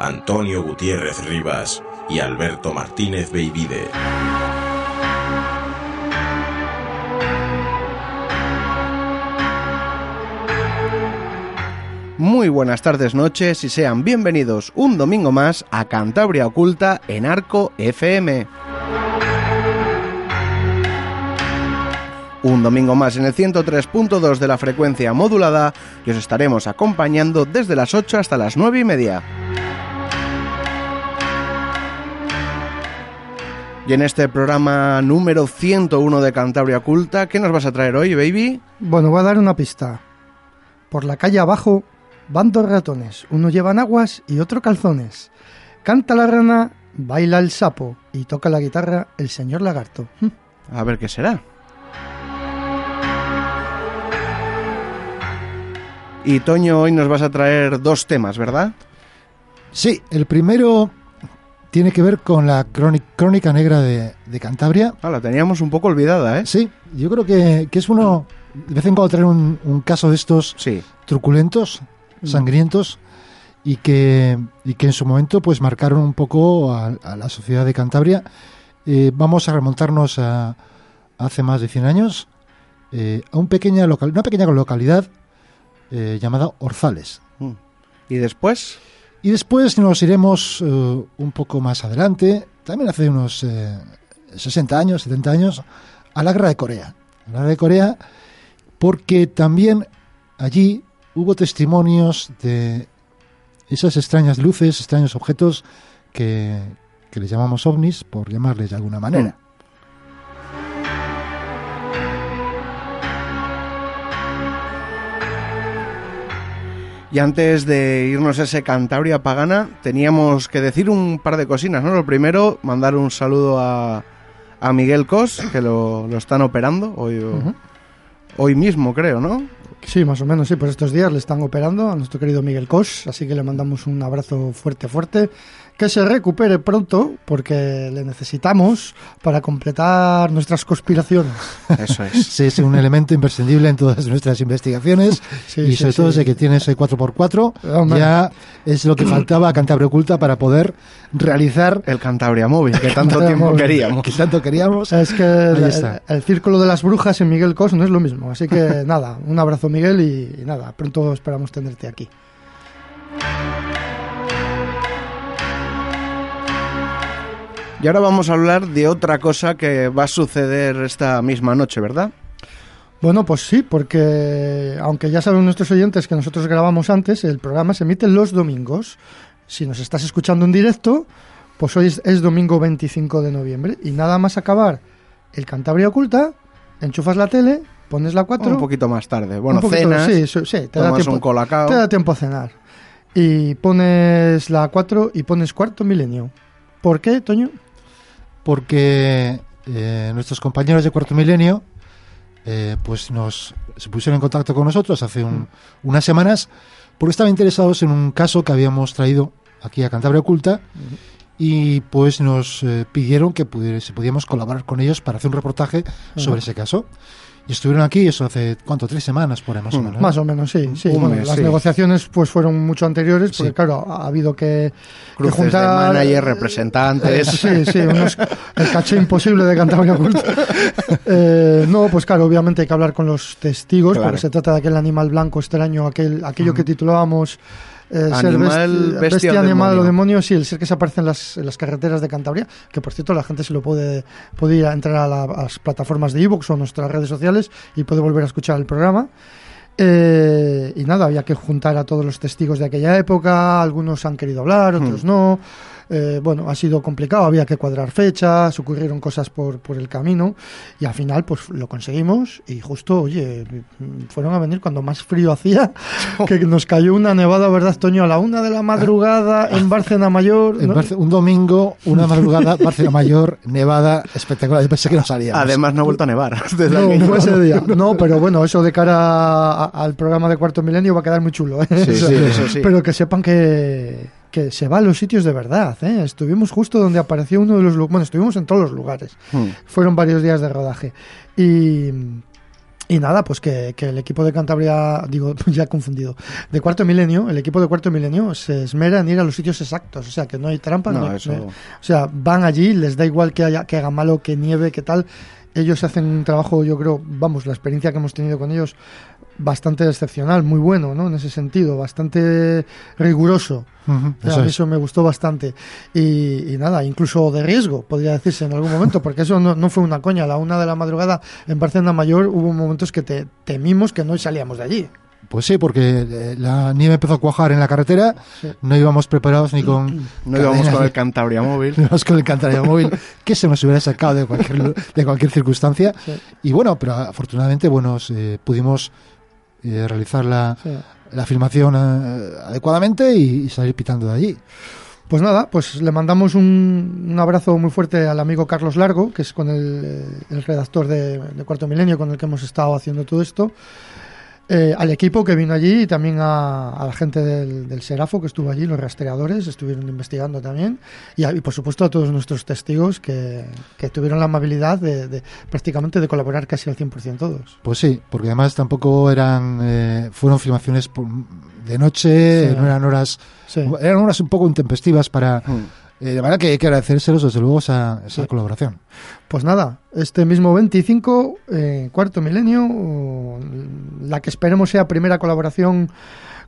Antonio Gutiérrez Rivas y Alberto Martínez Beivide. Muy buenas tardes, noches y sean bienvenidos un domingo más a Cantabria Oculta en Arco FM. Un domingo más en el 103.2 de la frecuencia modulada y os estaremos acompañando desde las 8 hasta las 9 y media. Y en este programa número 101 de Cantabria Oculta, ¿qué nos vas a traer hoy, baby? Bueno, voy a dar una pista. Por la calle abajo van dos ratones, uno lleva aguas y otro calzones. Canta la rana, baila el sapo y toca la guitarra el señor lagarto. Hm. A ver qué será. Y Toño, hoy nos vas a traer dos temas, ¿verdad? Sí, el primero tiene que ver con la crónica negra de, Cantabria. Ah, la teníamos un poco olvidada, ¿eh? Sí, yo creo que, es uno, de vez en cuando traer un, caso de estos sí. truculentos, mm. sangrientos, y que, y que en su momento pues marcaron un poco a, la sociedad de Cantabria. Eh, vamos a remontarnos a, hace más de 100 años, eh, a un pequeña local, una pequeña localidad eh, llamada Orzales. Mm. ¿Y después? Y después nos iremos eh, un poco más adelante, también hace unos 60 eh, años, 70 años, a la guerra de Corea. la guerra de Corea, porque también allí hubo testimonios de esas extrañas luces, extraños objetos que, que les llamamos ovnis, por llamarles de alguna manera. Y antes de irnos a ese Cantabria pagana, teníamos que decir un par de cosinas, ¿no? Lo primero, mandar un saludo a, a Miguel Cos, que lo, lo están operando hoy, hoy mismo, creo, ¿no? Sí, más o menos, sí, por estos días le están operando a nuestro querido Miguel Cos, así que le mandamos un abrazo fuerte, fuerte que se recupere pronto porque le necesitamos para completar nuestras conspiraciones. Eso es. Sí, es un elemento imprescindible en todas nuestras investigaciones y sobre todo desde que tienes el 4x4 ya es lo que faltaba a Cantabria Oculta para poder realizar el Cantabria Móvil que tanto tiempo queríamos. Que tanto queríamos. Es que el, círculo de las brujas en Miguel Cos no es lo mismo, así que nada, un abrazo Miguel y nada, pronto esperamos tenerte aquí. Y ahora vamos a hablar de otra cosa que va a suceder esta misma noche, ¿verdad? Bueno, pues sí, porque aunque ya saben nuestros oyentes que nosotros grabamos antes, el programa se emite los domingos. Si nos estás escuchando en directo, pues hoy es, domingo 25 de noviembre y nada más acabar el Cantabria Oculta, enchufas la tele, pones la 4... Un poquito más tarde. Bueno, cenas, sí, sí, te da tiempo, un colacao. Te da tiempo a cenar. Y pones la 4 y pones cuarto milenio. ¿Por qué, Toño? Porque eh, nuestros compañeros de Cuarto Milenio eh, pues nos se pusieron en contacto con nosotros hace unas semanas porque estaban interesados en un caso que habíamos traído aquí a Cantabria Oculta y pues nos eh, pidieron que si podíamos colaborar con ellos para hacer un reportaje sobre ese caso. Y estuvieron aquí, eso hace, ¿cuánto? Tres semanas por ahí, más o Mm. menos. ¿no? Más o menos, sí. sí. Un Bueno, mes, las sí. negociaciones pues fueron mucho anteriores, porque Sí. claro, ha habido que, que Cruces juntar... de manager, representantes. Sí, sí, unos- el caché imposible de Cantabria Oculta. Eh, no, pues claro, obviamente hay que hablar con los testigos, Claro. porque se trata de aquel animal blanco extraño, aquel, aquello que titulábamos eh, ser besti- bestia o animal o demonio. demonio, sí, el ser que se aparece en las, en las carreteras de Cantabria, que por cierto la gente se lo puede, puede ir a entrar a, la- a las plataformas de iVoox o nuestras redes sociales y puede volver a escuchar el programa. Eh, y nada, había que juntar a todos los testigos de aquella época, algunos han querido hablar, otros no. Eh, bueno, ha sido complicado, había que cuadrar fechas, ocurrieron cosas por, por el camino y al final pues lo conseguimos y justo, oye, fueron a venir cuando más frío hacía, que nos cayó una nevada, ¿verdad, Toño? A la una de la madrugada en Bárcena Mayor. En ¿no? Barce- un domingo, una madrugada, Barcelona Mayor, Nevada, espectacular. Yo pensé que no salíamos. Además, no ha vuelto a nevar. desde No, fue ese día. No, pero bueno, eso de cara a- al programa de Cuarto Milenio va a quedar muy chulo. ¿eh? Sí, O sea, sí, eso sí. Pero que sepan que, que se va a los sitios de verdad. ¿eh? Estuvimos justo donde apareció uno de los... Bueno, estuvimos en todos los lugares. Hmm. Fueron varios días de rodaje. Y... Y nada, pues que, que el equipo de Cantabria, digo, ya confundido, de Cuarto Milenio, el equipo de Cuarto Milenio se esmera en ir a los sitios exactos, o sea, que no hay trampa, No, no hay- eso- no hay- o sea, van allí, les da igual que haya que haga malo, que nieve, que tal. Ellos hacen un trabajo, yo creo, vamos, la experiencia que hemos tenido con ellos, bastante excepcional, muy bueno, ¿no? En ese sentido, bastante riguroso. Ujú, O sea, eso es. me gustó bastante. Y, y nada, incluso de riesgo, podría decirse en algún momento, porque eso no, no fue una coña. A la una de la madrugada en Barcelona Mayor hubo momentos que te, temimos que no salíamos de allí. Pues sí, porque eh, la nieve empezó a cuajar en la carretera, Sí. no íbamos preparados ni con... No íbamos cadenas, con el Cantabria móvil. no íbamos con el Cantabria móvil, que se nos hubiera sacado de cualquier, de cualquier circunstancia. Sí. Y bueno, pero afortunadamente bueno, eh, pudimos eh, realizar la, Sí. la filmación eh, adecuadamente y, y salir pitando de allí. Pues nada, pues le mandamos un, un abrazo muy fuerte al amigo Carlos Largo, que es con el, el redactor de, de Cuarto Milenio con el que hemos estado haciendo todo esto. Eh, al equipo que vino allí y también a, a la gente del, del Serafo que estuvo allí, los rastreadores, estuvieron investigando también. Y, a- y, por supuesto a todos nuestros testigos que, que tuvieron la amabilidad de, de prácticamente de colaborar casi al 100% todos. Pues sí, porque además tampoco eran, eh, fueron filmaciones por- de noche, Sí. no eran horas, Sí. eran horas un poco intempestivas para, Hmm. Eh, de manera que hay que agradecérselos desde luego esa, esa Sí. colaboración. Pues nada, este mismo 25, eh, cuarto milenio, la que esperemos sea primera colaboración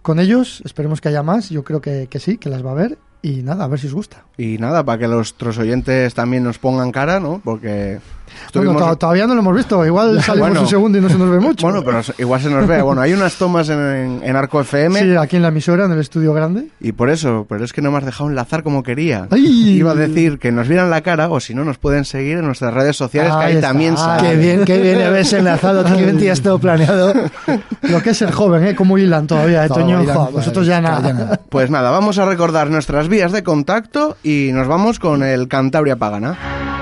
con ellos, esperemos que haya más, yo creo que, que sí, que las va a haber, y nada, a ver si os gusta. Y nada, para que nuestros oyentes también nos pongan cara, ¿no? Porque estuvimos... to- todavía no lo hemos visto, igual salimos Bueno. un segundo y no se nos ve mucho. Bueno, pero igual se nos ve. Bueno, hay unas tomas en, en- en Arco FM Sí, aquí en la emisora, en el estudio grande. y por eso, pero es que no me has dejado enlazar como quería. ¡Ay! Iba a decir que nos vieran la cara o si no nos pueden seguir en nuestras redes sociales que Ahí está. también Ah, sale. Qué bien, qué bien habéis enlazado, qué bien ya todo planeado. Lo que es ser joven, ¿eh? Como hilan todavía, ¿eh, Todo Toño? hilan, Jo, vosotros ya ya nada. nada. Pues nada, vamos a recordar nuestras vías de contacto y nos vamos con el Cantabria Pagana.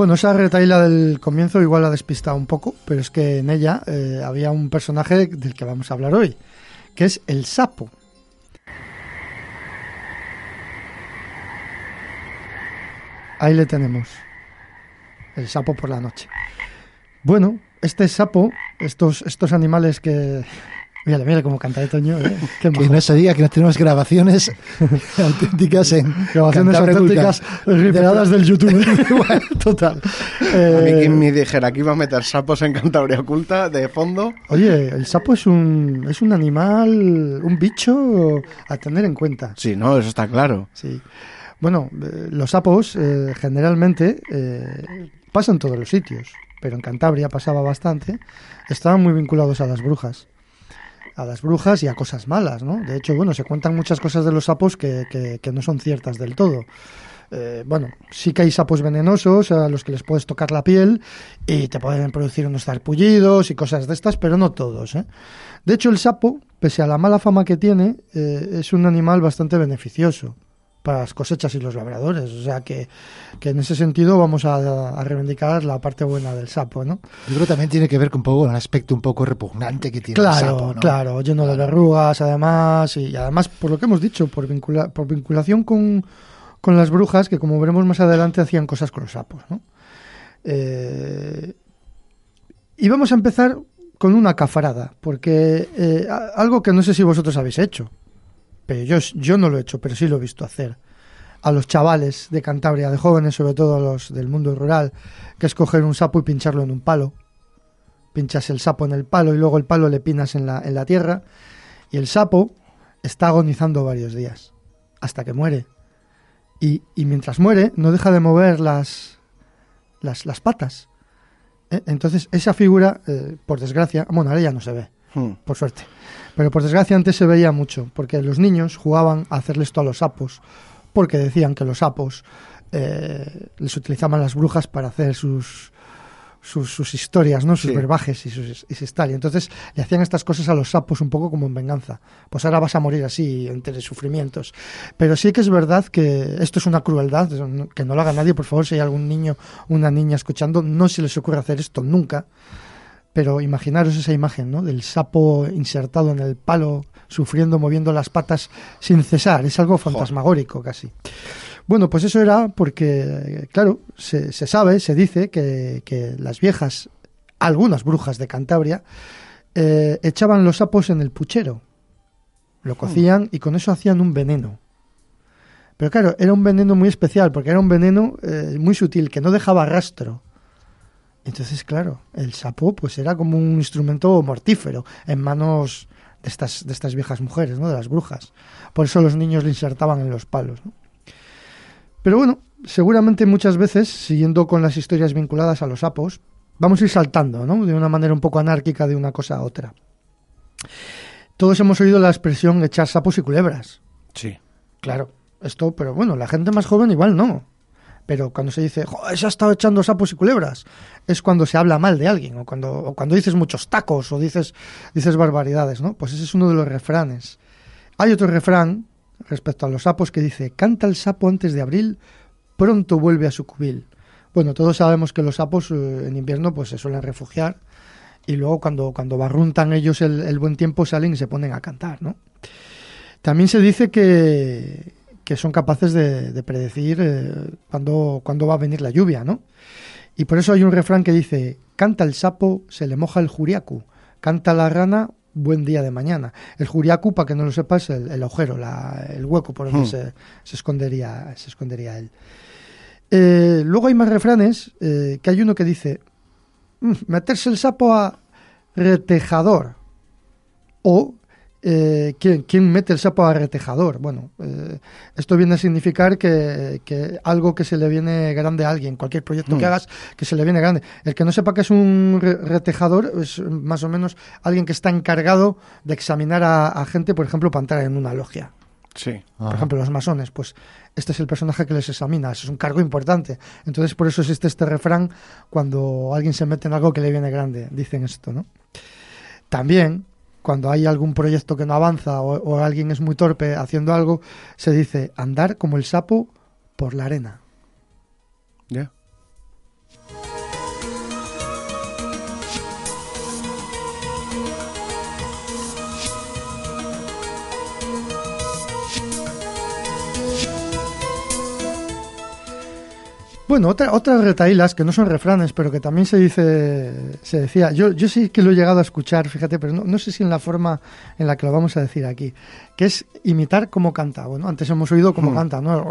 Bueno, esa retaila del comienzo igual ha despistado un poco, pero es que en ella eh, había un personaje del que vamos a hablar hoy, que es el sapo. Ahí le tenemos. El sapo por la noche. Bueno, este sapo, estos, estos animales que... Mira, mira cómo canta de Toño. ¿eh? que no se diga que no tenemos grabaciones auténticas en Grabaciones auténticas recreadas del YouTube. Total. Eh, a mí quien me dijera que iba a meter sapos en Cantabria Oculta de fondo. Oye, el sapo es un, es un animal, un bicho a tener en cuenta. Sí, no, eso está claro. Sí. Bueno, eh, los sapos eh, generalmente eh, pasan todos los sitios, pero en Cantabria pasaba bastante. Estaban muy vinculados a las brujas. A las brujas y a cosas malas, ¿no? De hecho, bueno, se cuentan muchas cosas de los sapos que, que, no son ciertas del todo. bueno, sí que hay sapos venenosos a los que les puedes tocar la piel y te pueden producir unos zarpullidos y cosas de estas, pero no todos. De hecho, el sapo, pese a la mala fama que tiene, es un animal bastante beneficioso para las cosechas y los labradores. O sea que, que en ese sentido vamos a, reivindicar la parte buena del sapo, ¿no? Yo creo que también tiene que ver con un poco el aspecto un poco repugnante que tiene claro, el sapo, ¿no? Claro, lleno de verrugas, además, y además, por lo que hemos dicho, por, por vinculación con, con las brujas, que como veremos más adelante hacían cosas con los sapos, ¿no? Eh, y vamos a empezar con una cafarada, porque eh, algo que no sé si vosotros habéis hecho, pero yo, yo no lo he hecho, pero sí lo he visto hacer. A los chavales de Cantabria, de jóvenes, sobre todo a los del mundo rural, que es coger un sapo y pincharlo en un palo. Pinchas el sapo en el palo y luego el palo le pinas en la, en la tierra. Y el sapo está agonizando varios días, hasta que muere. Y, y mientras muere, no deja de mover las, las, las patas. ¿Eh? Entonces, esa figura, eh, por desgracia, bueno, ahora ya no se ve, hmm. por suerte pero por desgracia antes se veía mucho, porque los niños jugaban a hacerle esto a los sapos, porque decían que los sapos eh, les utilizaban las brujas para hacer sus, sus, historias, ¿no? Sus verbajes y sus, y tal. Y entonces le hacían estas cosas a los sapos un poco como en venganza. Pues ahora vas a morir así, entre sufrimientos. Pero sí que es verdad que esto es una crueldad, que no lo haga nadie, por favor, si hay algún niño, una niña escuchando, no se les ocurre hacer esto nunca. Pero imaginaros esa imagen, ¿no? Del sapo insertado en el palo, sufriendo, moviendo las patas sin cesar. Es algo fantasmagórico casi. Bueno, pues eso era porque, claro, se, sabe, se dice que, las viejas, algunas brujas de Cantabria, eh, echaban los sapos en el puchero. Lo cocían y con eso hacían un veneno. Pero claro, era un veneno muy especial, porque era un veneno eh, muy sutil, que no dejaba rastro. Entonces, claro, el sapo pues era como un instrumento mortífero en manos de estas, de estas viejas mujeres, ¿no? De las brujas. Por eso los niños le insertaban en los palos, Pero bueno, seguramente muchas veces, siguiendo con las historias vinculadas a los sapos, vamos a ir saltando, ¿no? De una manera un poco anárquica de una cosa a otra. Todos hemos oído la expresión echar sapos y culebras. Sí. Claro, esto, pero bueno, la gente más joven igual no. Pero cuando se dice, se ha estado echando sapos y culebras, es cuando se habla mal de alguien, o cuando, cuando dices muchos tacos, o dices, dices barbaridades, ¿no? Pues ese es uno de los refranes. Hay otro refrán respecto a los sapos que dice, canta el sapo antes de abril, pronto vuelve a su cubil. Bueno, todos sabemos que los sapos eh, en invierno pues se suelen refugiar y luego cuando, cuando barruntan ellos el, el buen tiempo salen y se ponen a cantar, ¿no? También se dice que, que son capaces de, predecir eh, cuándo, va a venir la lluvia, ¿no? Y por eso hay un refrán que dice, canta el sapo, se le moja el juriacu, canta la rana, buen día de mañana. El juriacu, para que no lo sepas, es el, agujero, el hueco por donde hmm. se, escondería, se escondería él. Eh, luego hay más refranes, eh, que hay uno que dice, mm, meterse el sapo a retejador o eh, ¿quién, mete el sapo a retejador? Bueno, eh, esto viene a significar que, algo que se le viene grande a alguien, cualquier proyecto que hmm. hagas que se le viene grande. El que no sepa que es un retejador es más o menos alguien que está encargado de examinar a, gente, por ejemplo, para entrar en una logia. Sí. Por ejemplo, los masones, pues este es el personaje que les examina, es un cargo importante. Entonces, por eso existe este refrán cuando alguien se mete en algo que le viene grande, dicen esto, ¿no? También cuando hay algún proyecto que no avanza o, alguien es muy torpe haciendo algo, se dice andar como el sapo por la arena. Ya. Bueno, otra, otras retailas que no son refranes, pero que también se dice, se decía, yo, yo sí que lo he llegado a escuchar, fíjate, pero no, no sé si en la forma en la que lo vamos a decir aquí, que es imitar cómo canta. Bueno, antes hemos oído cómo Hmm. canta, ¿no?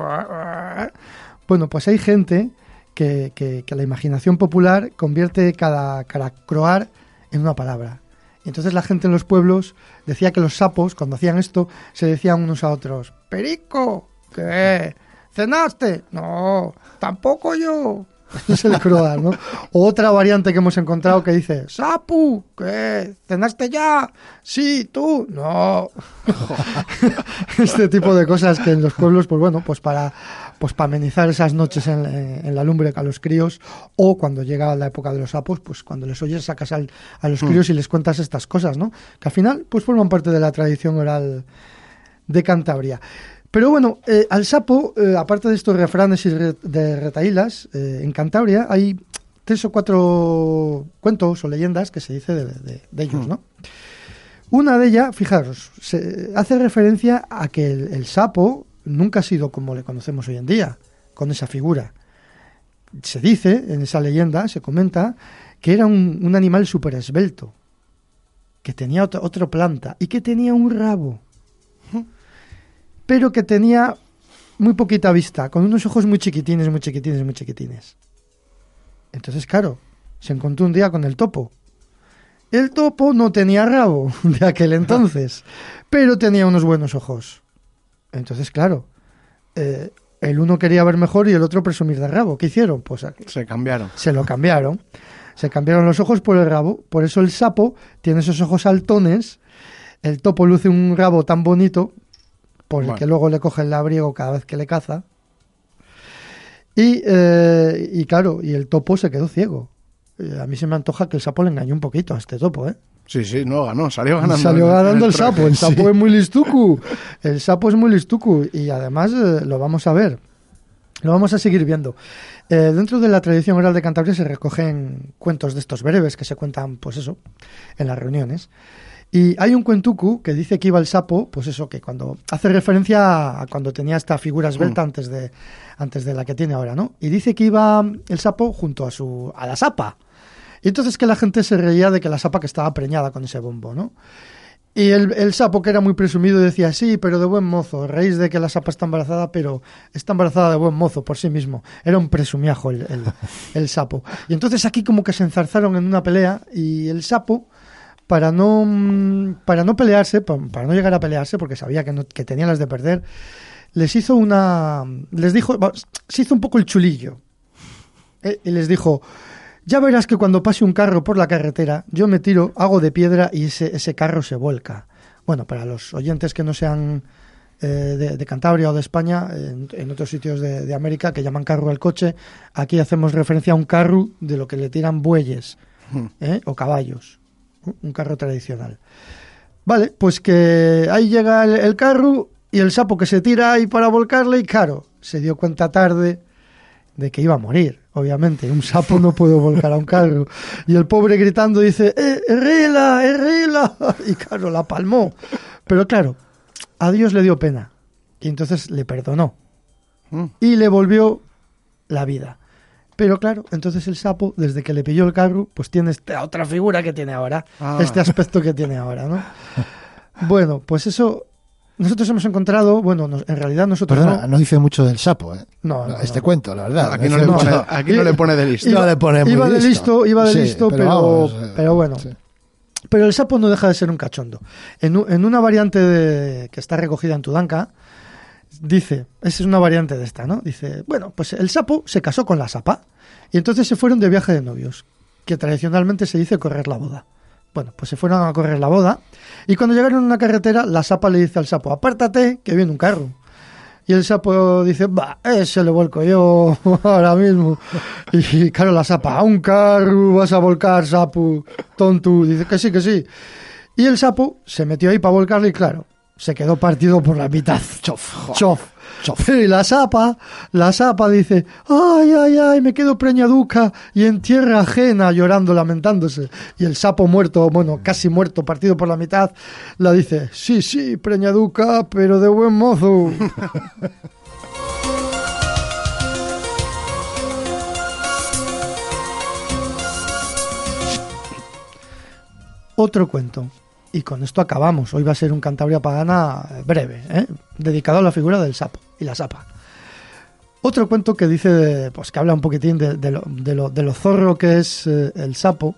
Bueno, pues hay gente que, que, que la imaginación popular convierte cada, cada croar en una palabra. Y entonces la gente en los pueblos decía que los sapos, cuando hacían esto, se decían unos a otros, Perico, ¿qué? ¿Cenaste? No, tampoco yo. Es el croar, ¿no? O otra variante que hemos encontrado que dice, Sapu, ¿qué? ¿Cenaste ya? Sí, tú. No. este tipo de cosas que en los pueblos, pues bueno, pues para, pues para amenizar esas noches en, en la lumbre a los críos, o cuando llega la época de los sapos, pues cuando les oyes sacas al- a los críos y les cuentas estas cosas, ¿no? Que al final, pues forman parte de la tradición oral de Cantabria. Pero bueno, eh, al sapo, eh, aparte de estos refranes y re- de retaílas, eh, en Cantabria hay tres o cuatro cuentos o leyendas que se dice de, de- de ellos, ¿no? Una de ellas, fijaros, se hace referencia a que el, el sapo nunca ha sido como le conocemos hoy en día, con esa figura. Se dice, en esa leyenda, se comenta, que era un, un animal súper esbelto, que tenía otra, otra planta y que tenía un rabo, pero que tenía muy poquita vista, con unos ojos muy chiquitines, muy chiquitines, muy chiquitines. Entonces, claro, se encontró un día con el topo. El topo no tenía rabo de aquel entonces, pero tenía unos buenos ojos. Entonces, claro, eh, el uno quería ver mejor y el otro presumir de rabo. ¿Qué hicieron? Pues a- Se cambiaron. se lo cambiaron. Se cambiaron los ojos por el rabo. Por eso el sapo tiene esos ojos altones. El topo luce un rabo tan bonito, por el Bueno. que luego le coge el labriego cada vez que le caza. Y, eh, y claro, y el topo se quedó ciego. Eh, A mí se me antoja que el sapo le engañó un poquito a este topo, ¿eh? Sí, sí, no ganó, salió ganando. Salió ganando el sapo. El sapo Sí. es muy listucu. El sapo es muy listucu. Y además eh, lo vamos a ver. Lo vamos a seguir viendo. Eh, dentro de la tradición oral de Cantabria se recogen cuentos de estos breves que se cuentan, pues eso, en las reuniones. Y hay un cuentucu que dice que iba el sapo, pues eso, que cuando hace referencia a cuando tenía esta figura esbelta antes de, antes de la que tiene ahora, ¿no? Y dice que iba el sapo junto a su, a la sapa. Y entonces que la gente se reía de que la sapa que estaba preñada con ese bombo, ¿no? Y el, el sapo, que era muy presumido, decía, sí, pero de buen mozo, reís de que la sapa está embarazada, pero está embarazada de buen mozo por sí mismo. Era un presumiajo el, el, el sapo. Y entonces aquí como que se enzarzaron en una pelea y el sapo, para no, para no pelearse, pa- para no llegar a pelearse, porque sabía que, no, que tenía las de perder, les hizo una... les dijo, se hizo un poco el chulillo. Eh, Y les dijo, ya verás que cuando pase un carro por la carretera, yo me tiro, hago de piedra y ese, ese carro se vuelca. Bueno, para los oyentes que no sean eh, de, de Cantabria o de España, en, en otros sitios de, de América que llaman carro al coche, aquí hacemos referencia a un carro de lo que le tiran bueyes ¿eh? o caballos, un- carro tradicional. Vale, pues que ahí llega el, el carro y el sapo que se tira ahí para volcarle y claro, se dio cuenta tarde de que iba a morir, obviamente. Un sapo no puede volcar a un carro. Y el pobre gritando dice, ¡Eh, Herrila, Herrila! Y claro, la palmó. Pero claro, a Dios le dio pena. Y entonces le perdonó. Mm. Y le volvió la vida. Pero claro, entonces el sapo, desde que le pilló el carro, pues tiene esta otra figura que tiene ahora. Ah. Este aspecto que tiene ahora, ¿no? Bueno, pues eso... Nosotros hemos encontrado, bueno, nos- en realidad nosotros Perdona, no, no dice mucho del sapo, ¿eh? No, no, este no. cuento, la verdad. Aquí no, le pone, aquí no le pone de listo. No le pone muy iba de listo. listo, iba de Sí, listo, pero, vamos, eh, pero bueno. sí. Pero el sapo no deja de ser un cachondo. En, en una variante de- que está recogida en Tudanca, dice, es una variante de esta, ¿no? Dice, bueno, pues el sapo se casó con la sapa y entonces se fueron de viaje de novios, que tradicionalmente se dice correr la boda. Bueno, pues se fueron a correr la boda y cuando llegaron a una carretera, la sapa le dice al sapo, apártate, que viene un carro. Y el sapo dice, va, ese lo vuelco yo ahora mismo. Y claro, la sapa, un carro vas a volcar, sapo, tonto. Dice que sí, que sí. Y el sapo se metió ahí para volcarle y claro, se quedó partido por la mitad. Chof, chof, chof. Y la sapa, la sapa dice, ay, ay, ay, me quedo preñaduca y en tierra ajena llorando, lamentándose. Y el sapo muerto, bueno, casi muerto, partido por la mitad, la dice, sí, sí, preñaduca, pero de buen mozo. Otro cuento. Y con esto acabamos. Hoy va a ser un Cantabria Pagana breve, ¿eh? dedicado a la figura del sapo y la sapa. Otro cuento que dice, pues que habla un poquitín de, lo, de, lo, zorro que es eh, el sapo,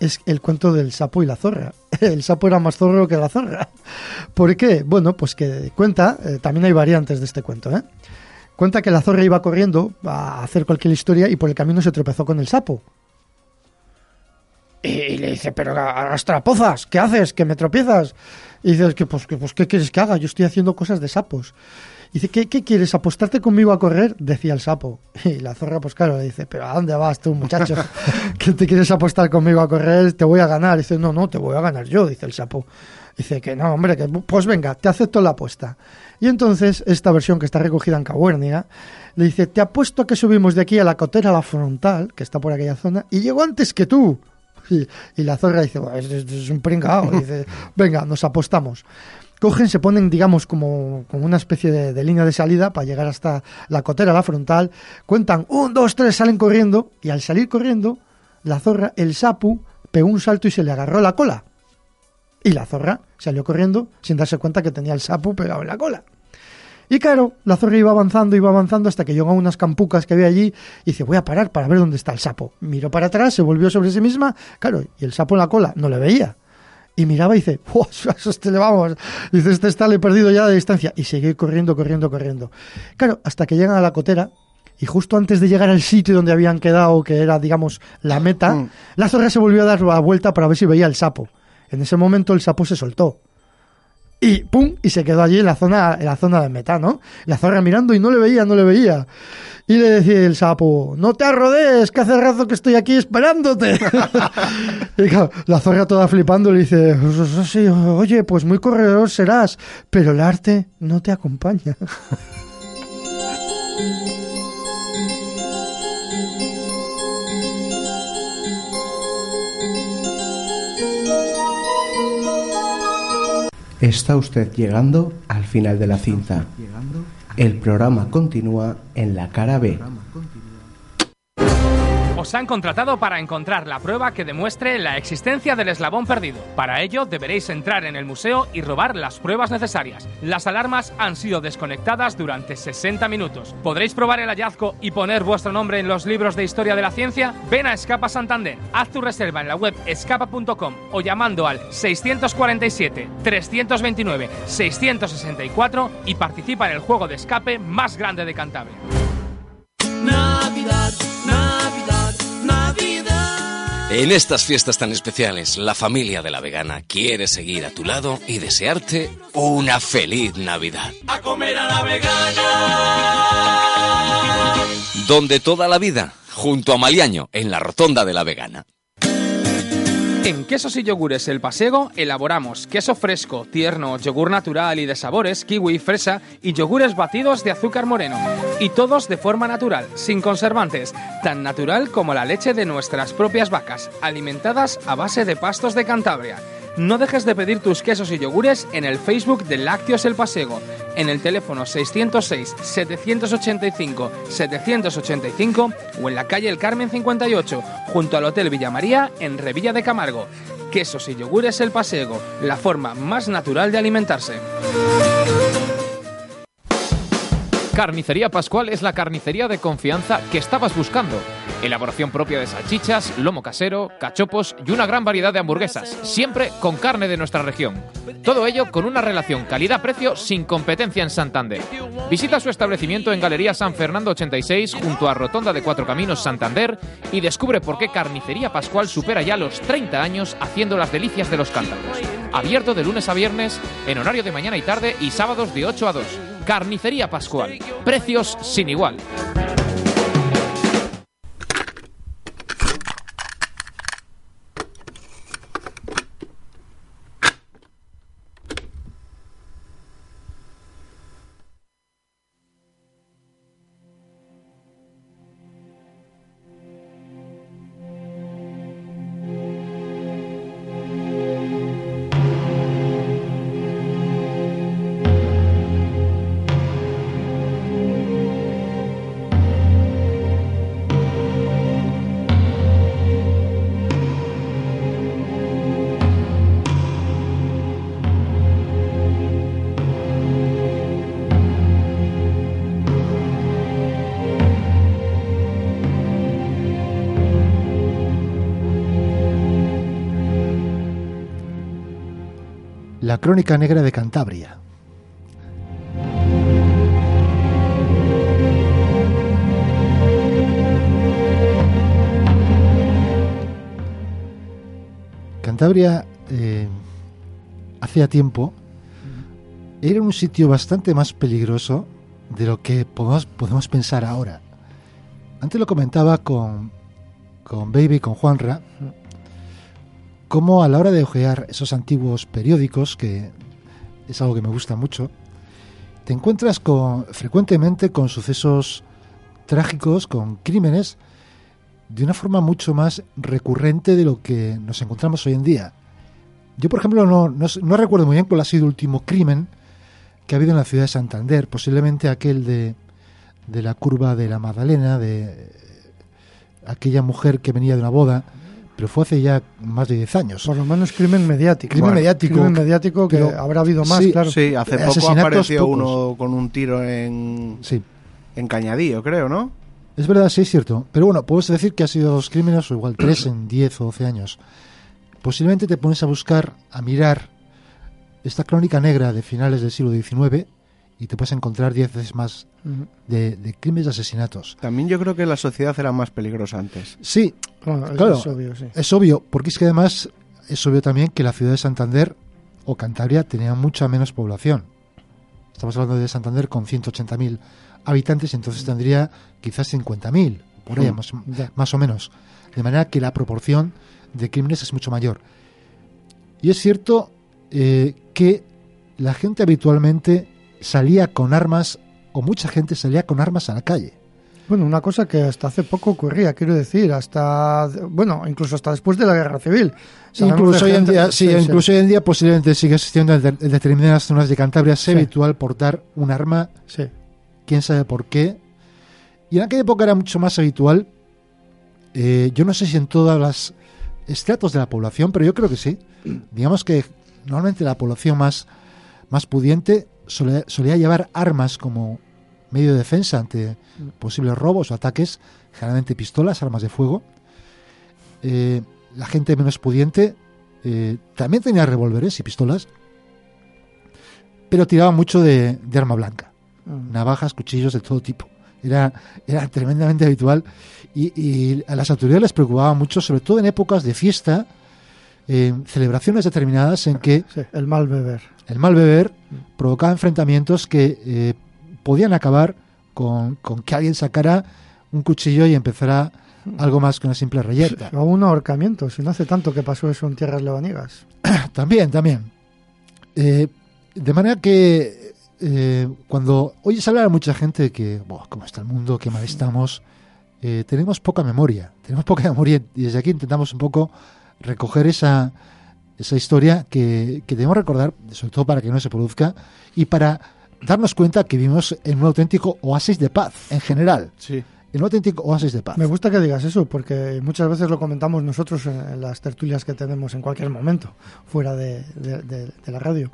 es el cuento del sapo y la zorra. El sapo era más zorro que la zorra. ¿Por qué? Bueno, pues que cuenta, eh, también hay variantes de este cuento, ¿eh? Cuenta que la zorra iba corriendo a hacer cualquier historia y por el camino se tropezó con el sapo. Y, le dice, pero pozas, ¿qué haces? ¿Que me tropiezas? Y dice, que, pues, que, pues, ¿qué quieres que haga? Yo estoy haciendo cosas de sapos. Y dice, ¿qué, ¿qué, quieres? ¿Apostarte conmigo a correr? Decía el sapo. Y la zorra, pues claro, le dice, ¿pero a dónde vas tú, muchacho? ¿Que te quieres apostar conmigo a correr? Te voy a ganar. dice, no, no, te voy a ganar yo, dice el sapo. Dice que no, hombre, que pues venga, te acepto la apuesta. Y entonces, esta versión que está recogida en Cabuernia, le dice, te apuesto a que subimos de aquí a la cotera, a la frontal, que está por aquella zona, y llego antes que tú. Y, la zorra dice, es, un pringao. dice, venga, nos apostamos. Cogen, se ponen, digamos, como, como una especie de, línea de salida para llegar hasta la cotera, la frontal. Cuentan, un, dos, tres, salen corriendo. Y al salir corriendo, la zorra, el sapu, pegó un salto y se le agarró la cola. Y la zorra salió corriendo sin darse cuenta que tenía el sapu pegado en la cola. Y claro, la zorra iba avanzando, iba avanzando hasta que llegó a unas campucas que había allí y dice, voy a parar para ver dónde está el sapo. Miró para atrás, se volvió sobre sí misma, claro, y el sapo en la cola no le veía. Y miraba y dice, este le vamos! Dice, este está, le he perdido ya de distancia. Y sigue corriendo, corriendo, corriendo. Claro, hasta que llegan a la cotera, y justo antes de llegar al sitio donde habían quedado, que era, digamos, la meta, mm. la zorra se volvió a dar la vuelta para ver si veía el sapo. En ese momento el sapo se soltó y pum, y se quedó allí en la zona, en la zona de meta, ¿no? La zorra mirando y no le veía, no le veía. Y le decía el sapo, no te arrodees, que hace rato que estoy aquí esperándote. y la zorra toda flipando le dice, oye, pues muy corredor serás, pero el arte no te acompaña. Está usted llegando al final de la cinta. El programa continúa en la cara B. Os han contratado para encontrar la prueba que demuestre la existencia del eslabón perdido. Para ello deberéis entrar en el museo y robar las pruebas necesarias. Las alarmas han sido desconectadas durante 60 minutos. ¿Podréis probar el hallazgo y poner vuestro nombre en los libros de historia de la ciencia? Ven a Escapa Santander, haz tu reserva en la web escapa.com o llamando al 647 329 664 y participa en el juego de escape más grande de Cantabria. En estas fiestas tan especiales, la familia de la vegana quiere seguir a tu lado y desearte una feliz Navidad. A comer a la vegana. Donde toda la vida, junto a Maliaño, en la rotonda de la vegana. En Quesos y Yogures El Pasego elaboramos queso fresco, tierno, yogur natural y de sabores, kiwi, fresa y yogures batidos de azúcar moreno. Y todos de forma natural, sin conservantes, tan natural como la leche de nuestras propias vacas, alimentadas a base de pastos de Cantabria. No dejes de pedir tus quesos y yogures en el Facebook de Lácteos El Pasego, en el teléfono 606-785-785 o en la calle El Carmen 58, junto al Hotel Villa María, en Revilla de Camargo. Quesos y yogures El Pasego, la forma más natural de alimentarse. Carnicería Pascual es la carnicería de confianza que estabas buscando. Elaboración propia de salchichas, lomo casero, cachopos y una gran variedad de hamburguesas, siempre con carne de nuestra región. Todo ello con una relación calidad-precio sin competencia en Santander. Visita su establecimiento en Galería San Fernando 86 junto a Rotonda de Cuatro Caminos Santander y descubre por qué Carnicería Pascual supera ya los 30 años haciendo las delicias de los cántabros. Abierto de lunes a viernes en horario de mañana y tarde y sábados de 8 a 2. Carnicería Pascual. Precios sin igual. La Crónica Negra de Cantabria. Cantabria eh, hacía tiempo era un sitio bastante más peligroso de lo que podemos, podemos pensar ahora. Antes lo comentaba con, con Baby, con Juanra, como a la hora de ojear esos antiguos periódicos, que es algo que me gusta mucho, te encuentras con, frecuentemente con sucesos trágicos, con crímenes, de una forma mucho más recurrente de lo que nos encontramos hoy en día. Yo, por ejemplo, no, no, recuerdo muy bien cuál ha sido el último crimen que ha habido en la ciudad de Santander, posiblemente aquel de, de la curva de la Magdalena, de aquella mujer que venía de una boda, pero fue hace ya más de 10 años. Por lo menos crimen mediático. Crimen mediático. Crimen mediático que habrá habido más, sí, claro. Sí, hace poco apareció uno con un tiro en, sí. en Cañadillo, creo, ¿no? Es verdad, sí, es cierto. Pero bueno, puedes decir que ha sido dos crímenes o igual tres en 10 o 12 años. Posiblemente te pones a buscar, a mirar esta crónica negra de finales del siglo XIX y te puedes encontrar diez veces más de, crímenes y asesinatos. También yo creo que la sociedad era más peligrosa antes. Sí, claro, es obvio, sí. Es obvio, porque es que además es obvio también que la ciudad de Santander o Cantabria tenía mucha menos población. Estamos hablando de Santander con 180.000 habitantes, entonces tendría quizás 50.000, por ahí, más, más o menos. De manera que la proporción de crímenes es mucho mayor. Y es cierto eh, que la gente habitualmente salía con armas, o mucha gente salía con armas a la calle. Bueno, una cosa que hasta hace poco ocurría, quiero decir, hasta, bueno, incluso hasta después de la guerra civil. incluso hoy en día, sí, incluso hoy en día posiblemente sigue existiendo en, determinadas zonas de Cantabria, es habitual portar un arma, sí. quién sabe por qué. Y en aquella época era mucho más habitual, eh, yo no sé si en todas las estratos de la población, pero yo creo que sí. Digamos que normalmente la población más, más pudiente solía, llevar armas como medio de defensa ante posibles robos o ataques, generalmente pistolas, armas de fuego. Eh, la gente menos pudiente eh, también tenía revólveres y pistolas, pero tiraba mucho de, arma blanca, mm. navajas, cuchillos de todo tipo. Era, era tremendamente habitual y, a las autoridades les preocupaba mucho, sobre todo en épocas de fiesta, en celebraciones determinadas en que... el mal beber. El mal beber provocaba enfrentamientos que eh, podían acabar con, que alguien sacara un cuchillo y empezara algo más que una simple reyerta. O un ahorcamiento, si no hace tanto que pasó eso en tierras lebaniegas. también, también. Eh, de manera que eh, cuando oyes hablar a mucha gente de que, cómo está el mundo, qué mal estamos, eh, tenemos poca memoria. Tenemos poca memoria y desde aquí intentamos un poco recoger esa, esa historia que, debemos recordar, sobre todo para que no se produzca y para darnos cuenta que vivimos en un auténtico oasis de paz en general. Sí. En un auténtico oasis de paz. Me gusta que digas eso, porque muchas veces lo comentamos nosotros en, las tertulias que tenemos en cualquier momento, fuera de la radio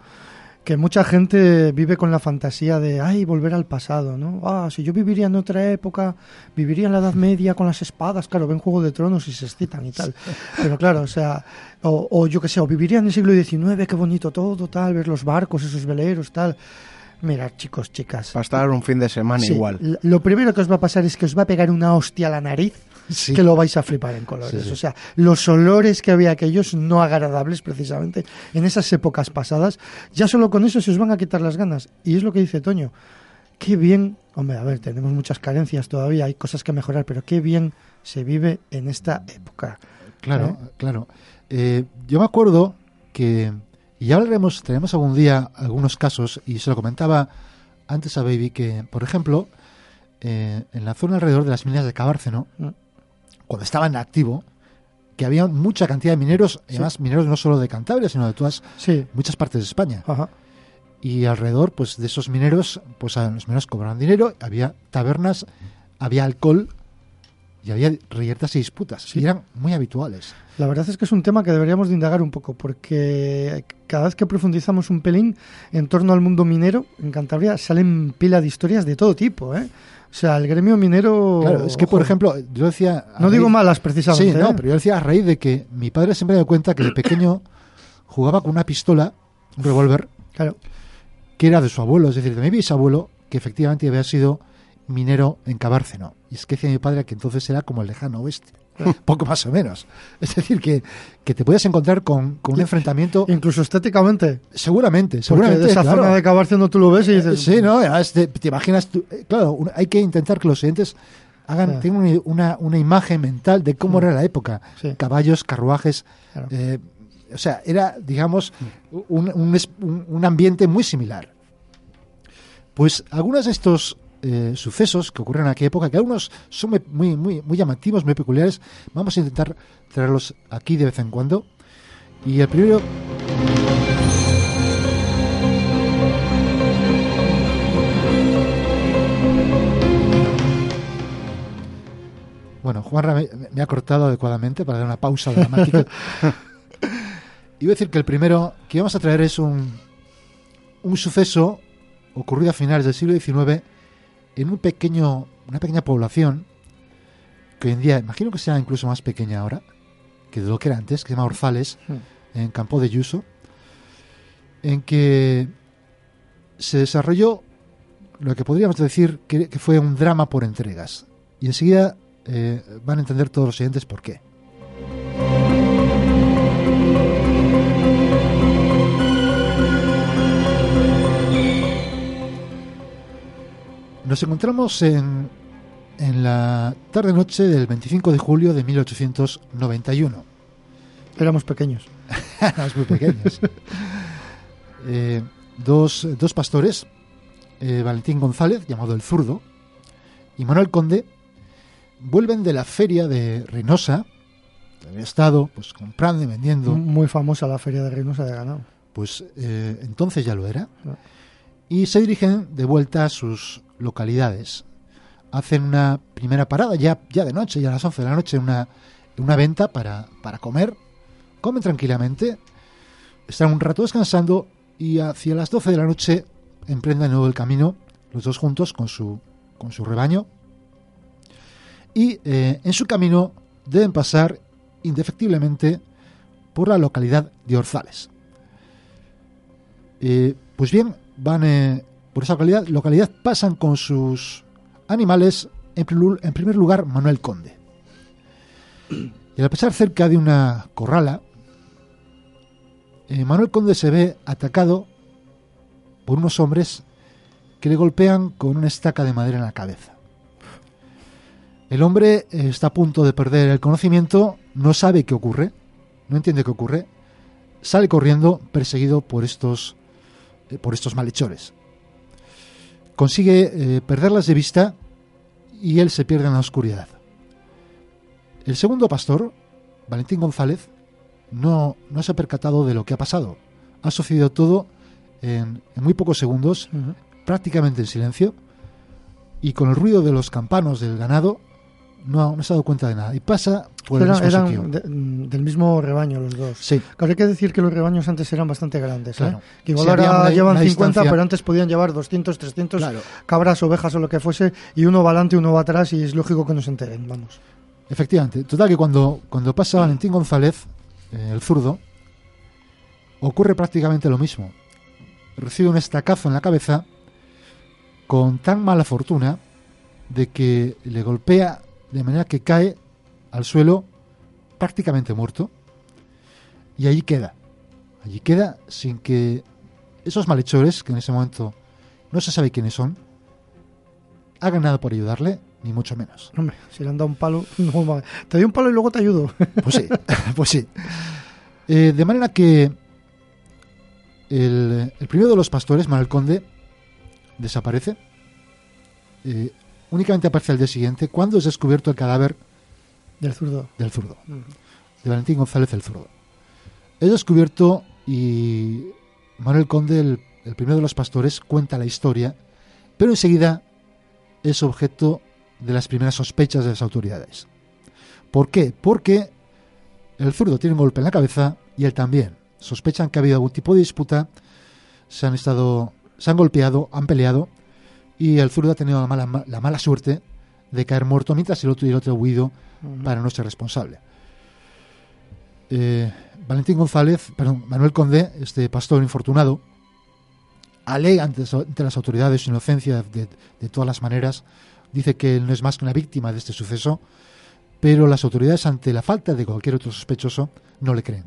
que mucha gente vive con la fantasía de, ay, volver al pasado, ¿no? Ah, si yo viviría en otra época, viviría en la Edad Media con las espadas, claro, ven Juego de Tronos y se excitan y tal. Pero claro, o sea, o, yo qué sé, o viviría en el siglo XIX, qué bonito todo, tal, ver los barcos, esos veleros, tal. Mira, chicos, chicas. Va a estar un fin de semana igual. Lo primero que os va a pasar es que os va a pegar una hostia a la nariz que lo vais a flipar en colores. O sea, los olores que había aquellos no agradables precisamente en esas épocas pasadas, ya solo con eso se os van a quitar las ganas. Y es lo que dice Toño. Qué bien, hombre, a ver, tenemos muchas carencias todavía, hay cosas que mejorar, pero qué bien se vive en esta época. Claro, ¿eh? claro. Eh, yo me acuerdo que, y ya hablaremos, tenemos algún día algunos casos, y se lo comentaba antes a Baby, que, por ejemplo, eh, en la zona alrededor de las minas de Cabárceno, mm cuando estaba en activo, que había mucha cantidad de mineros, además mineros no solo de Cantabria, sino de todas muchas partes de España. Y alrededor, pues de esos mineros, pues los mineros cobraban dinero, había tabernas, había alcohol y había reyertas y disputas. Y eran muy habituales. La verdad es que es un tema que deberíamos de indagar un poco, porque cada vez que profundizamos un pelín en torno al mundo minero, en Cantabria salen pila de historias de todo tipo, ¿eh? O sea, el gremio minero. Claro, es que, por ejemplo, yo decía. No digo malas precisamente. Sí, no, ¿eh? pero yo decía a raíz de que mi padre siempre me dio cuenta que de pequeño jugaba con una pistola un revólver Claro. que era de su abuelo, es decir, de mi bisabuelo, que efectivamente había sido minero en Cabárceno. Y es que decía mi padre que entonces era como el lejano oeste. Poco más o menos. Es decir, que, que te puedes encontrar con, con un enfrentamiento. Incluso estéticamente. Seguramente, Porque seguramente. de esa claro. zona de Cabarceno tú lo ves y dices. Sí, no, te, te imaginas, tú- eh, claro, hay que intentar que los oyentes hagan, tengan una, una, imagen mental de cómo era la época. Sí. Caballos, carruajes, Claro. eh, o sea, era, digamos, un, un un- un ambiente muy similar. Pues algunos de estos eh, sucesos que ocurren en aquella época, que algunos son muy, muy, muy, muy llamativos, muy peculiares, vamos a intentar traerlos aquí de vez en cuando. Y el primero Bueno, Juanra me, me ha cortado adecuadamente para dar una pausa dramática. Iba a decir que el primero que vamos a traer es un, un suceso ocurrido a finales del siglo XIX en un pequeño, una pequeña población que hoy en día, imagino que sea incluso más pequeña ahora que de lo que era antes, que se llama Orzales, en Campo de Yuso, en que se desarrolló lo que podríamos decir que, que fue un drama por entregas. Y enseguida eh, van a entender todos los oyentes por qué. Nos encontramos en, en la tarde-noche del 25 de julio de 1891. Éramos pequeños. Éramos muy pequeños. Eh, dos, dos pastores, eh, Valentín González, llamado el zurdo, y Manuel Conde, vuelven de la feria de Reynosa, había estado pues comprando y vendiendo, Muy famosa la feria de Reynosa de ganado. pues eh, entonces ya lo era, Ah. y se dirigen de vuelta a sus localidades. Hacen una primera parada ya, ya de noche, ya a las 11 de la noche, una, una venta para, para comer, comen tranquilamente, están un rato descansando y hacia las 12 de la noche emprenden de nuevo el camino, los dos juntos con su, con su rebaño, y eh, en su camino deben pasar indefectiblemente por la localidad de Orzales. Eh, pues bien, van eh, por esa localidad, localidad, pasan con sus animales, en, primer- lugar Manuel Conde. Y al pasar cerca de una corrala, eh, Manuel Conde se ve atacado por unos hombres que le golpean con una estaca de madera en la cabeza. El hombre eh, está a punto de perder el conocimiento, no sabe qué ocurre, no entiende qué ocurre, sale corriendo perseguido por estos, eh, por estos malhechores. Consigue eh, perderlas de vista y él se pierde en la oscuridad. El segundo pastor, Valentín González, no, no se ha percatado de lo que ha pasado. Ha sucedido todo en, en muy pocos segundos, prácticamente en silencio, y con el ruido de los campanos del ganado no, no se ha dado cuenta de nada. Y pasa por el Eran, mismo eran sitio. de- mm, del mismo rebaño los dos. Sí, Claro, hay que decir que los rebaños antes eran bastante grandes. ¿eh? Claro. Que igual Sí, había ahora una- llevan una 50, distancia- pero antes podían llevar 200, 300 claro. cabras, ovejas o lo que fuese, y uno va adelante y uno va atrás, y es lógico que no se enteren, vamos. Efectivamente. Total que cuando, cuando pasa Valentín González, eh, el zurdo, ocurre prácticamente lo mismo. Recibe un estacazo en la cabeza con tan mala fortuna de que le golpea de manera que cae al suelo prácticamente muerto y allí queda. Allí queda sin que esos malhechores, que en ese momento no se sabe quiénes son, hagan nada por ayudarle, ni mucho menos. Hombre, si le han dado un palo, no, te doy un palo y luego te ayudo. Pues sí, pues sí. Eh, de manera que el, el primero de los pastores, Manuel Conde, desaparece. Eh, únicamente aparece al día siguiente cuando es descubierto el cadáver Del zurdo. del zurdo, de Valentín González el zurdo. Es descubierto y Manuel Conde, el, el primero de los pastores, cuenta la historia, pero enseguida es objeto de las primeras sospechas de las autoridades. ¿Por qué? Porque el zurdo tiene un golpe en la cabeza y él también. Sospechan que ha habido algún tipo de disputa, se han estado, se han golpeado, han peleado y el zurdo ha tenido la mala, la mala suerte de caer muerto mientras el otro y el otro huido para no ser responsable. Eh, Valentín González, perdón, Manuel Conde, este pastor infortunado, alega ante, las autoridades su inocencia de, de, todas las maneras, dice que él no es más que una víctima de este suceso, pero las autoridades ante la falta de cualquier otro sospechoso no le creen.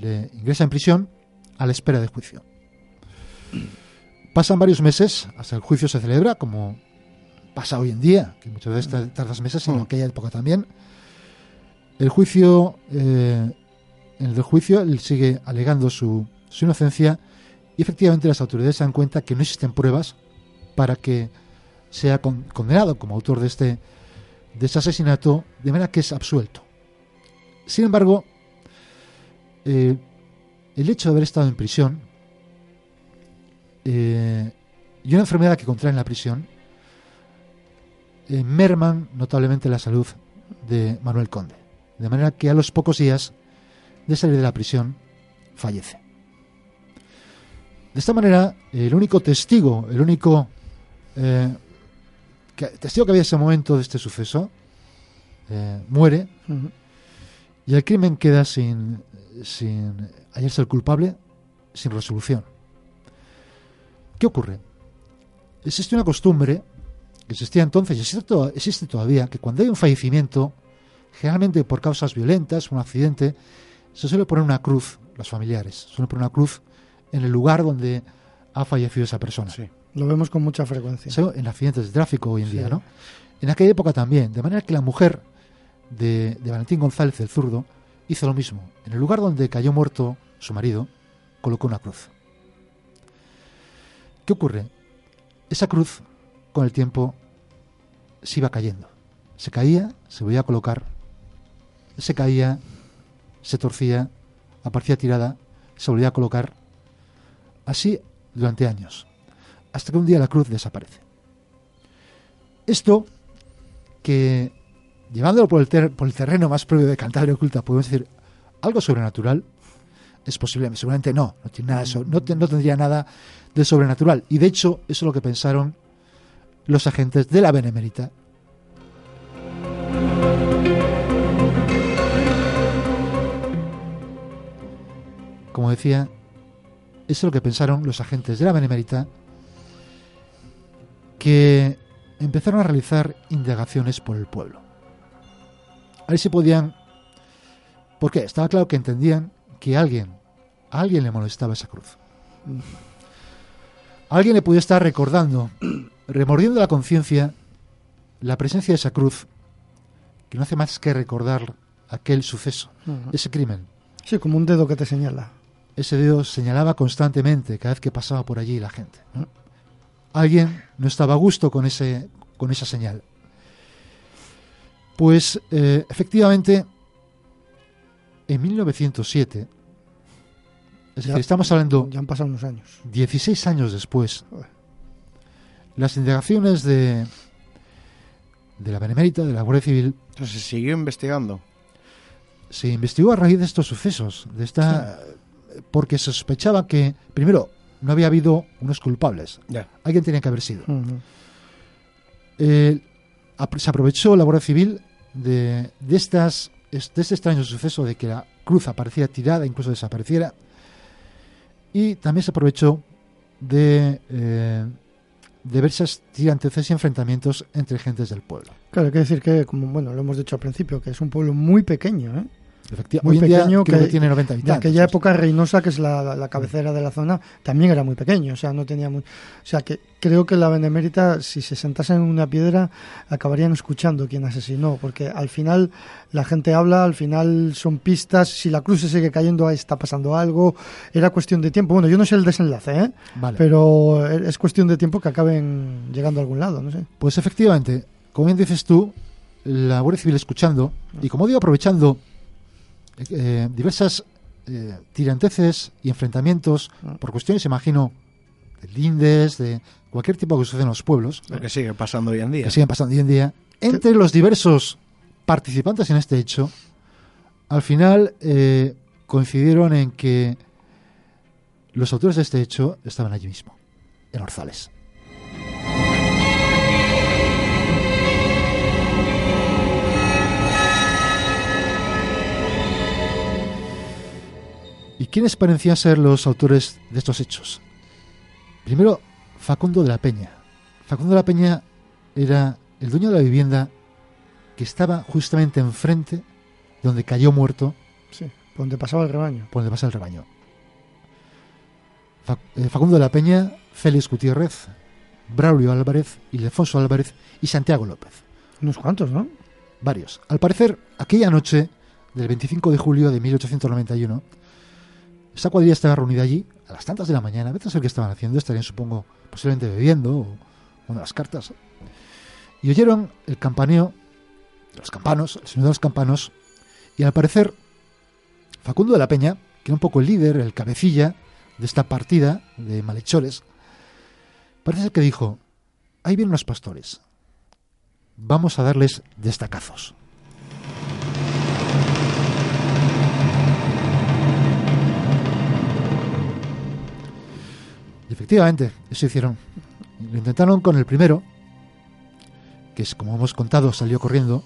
Le ingresa en prisión a la espera de juicio. Pasan varios meses hasta el juicio se celebra, como pasa hoy en día, que muchas veces tardas meses, en aquella época también. El juicio, eh, en el juicio, él sigue alegando su, su inocencia y efectivamente las autoridades se dan cuenta que no existen pruebas para que sea condenado como autor de este, de este asesinato, de manera que es absuelto. Sin embargo, eh, el hecho de haber estado en prisión eh, y una enfermedad que contrae en la prisión eh, merman notablemente la salud de Manuel Conde. De manera que a los pocos días de salir de la prisión fallece. De esta manera, el único testigo, el único eh, testigo que había en ese momento de este suceso, eh, muere y el crimen queda sin, sin hallarse el culpable, sin resolución. ¿Qué ocurre? Existe una costumbre que existía entonces y existe, existe todavía, que cuando hay un fallecimiento, generalmente por causas violentas, un accidente, se suele poner una cruz, los familiares, suelen poner una cruz en el lugar donde ha fallecido esa persona. Sí, lo vemos con mucha frecuencia. en accidentes de tráfico hoy en día, ¿no? En aquella época también, de manera que la mujer de, de Valentín González, el zurdo, hizo lo mismo. En el lugar donde cayó muerto su marido, colocó una cruz. ¿Qué ocurre? Esa cruz, con el tiempo, se iba cayendo. Se caía, se volvía a colocar, se caía, se torcía, aparecía tirada, se volvía a colocar, Así durante años, hasta que un día la cruz desaparece. Esto, que llevándolo por el, terreno más propio de Cantabria Oculta, podemos decir algo sobrenatural, es posible, seguramente no, no, tiene nada no, no tendría nada de sobrenatural. Y de hecho, eso es lo que pensaron los agentes de la Benemérita. Como decía, eso es lo que pensaron los agentes de la Benemérita, que empezaron a realizar indagaciones por el pueblo. A ver si podían... Porque estaba claro que entendían que alguien, a alguien le molestaba esa cruz. alguien le podía estar recordando, remordiendo la conciencia, la presencia de esa cruz, que no hace más que recordar aquel suceso, ese crimen. Sí, como un dedo que te señala ese dedo señalaba constantemente cada vez que pasaba por allí la gente. Alguien no estaba a gusto con, ese, con esa señal. Pues eh, efectivamente, en 1907, es decir, estamos hablando... Ya han pasado unos años. 16 años después, las indagaciones de, de la Benemérita, de la Guardia Civil... Entonces se siguió investigando. Se investigó a raíz de estos sucesos, de esta porque se sospechaba que, primero, no había habido unos culpables. Alguien tenía que haber sido. Eh, se aprovechó la Guardia Civil de, de, estas, de este extraño suceso de que la cruz apareciera tirada, incluso desapareciera. Y también se aprovechó de eh, diversas tiranteces y enfrentamientos entre gentes del pueblo. Claro, hay que decir que, como bueno, lo hemos dicho al principio, que es un pueblo muy pequeño, ¿eh? Muy pequeño que, tiene 90 habitantes. En aquella época Reynosa, que es la, cabecera de la zona, también era muy pequeño, o sea, no tenía o sea, que creo que la Benemérita si se sentase en una piedra acabarían escuchando quién asesinó, porque al final la gente habla, al final son pistas, si la cruz se sigue cayendo está pasando algo, era cuestión de tiempo. Bueno, yo no sé el desenlace, ¿eh? Pero es cuestión de tiempo que acaben llegando a algún lado, no sé. Pues efectivamente, como bien dices tú, la Guardia Civil escuchando y como digo aprovechando eh, diversas eh, tiranteces y enfrentamientos ah. por cuestiones, imagino, de lindes, de cualquier tipo que sucede en los pueblos. Lo que sigue pasando hoy en día. Que siguen pasando hoy en día. Entre los diversos participantes en este hecho, al final eh, coincidieron en que los autores de este hecho estaban allí mismo, en Orzales. ¿Y quiénes parecían ser los autores de estos hechos? Primero, Facundo de la Peña. Facundo de la Peña era el dueño de la vivienda que estaba justamente enfrente donde cayó muerto. Sí, por donde pasaba el rebaño. Por donde pasaba el rebaño. Eh, Facundo de la Peña, Félix Gutiérrez, Braulio Álvarez, Ildefonso Álvarez y Santiago López. Unos cuantos, ¿no? Varios. Al parecer, aquella noche del 25 de julio de 1891, esta cuadrilla estaba reunida allí a las tantas de la mañana. Vete a saber qué estaban haciendo. Estarían, supongo, posiblemente bebiendo o una de las cartas. Y oyeron el campaneo de los campanos, el sonido de los campanos. Y al parecer, Facundo de la Peña, que era un poco el líder, el cabecilla de esta partida de malhechores, parece ser que dijo: Ahí vienen los pastores. Vamos a darles destacazos. Efectivamente, eso hicieron. Lo intentaron con el primero, que es como hemos contado, salió corriendo.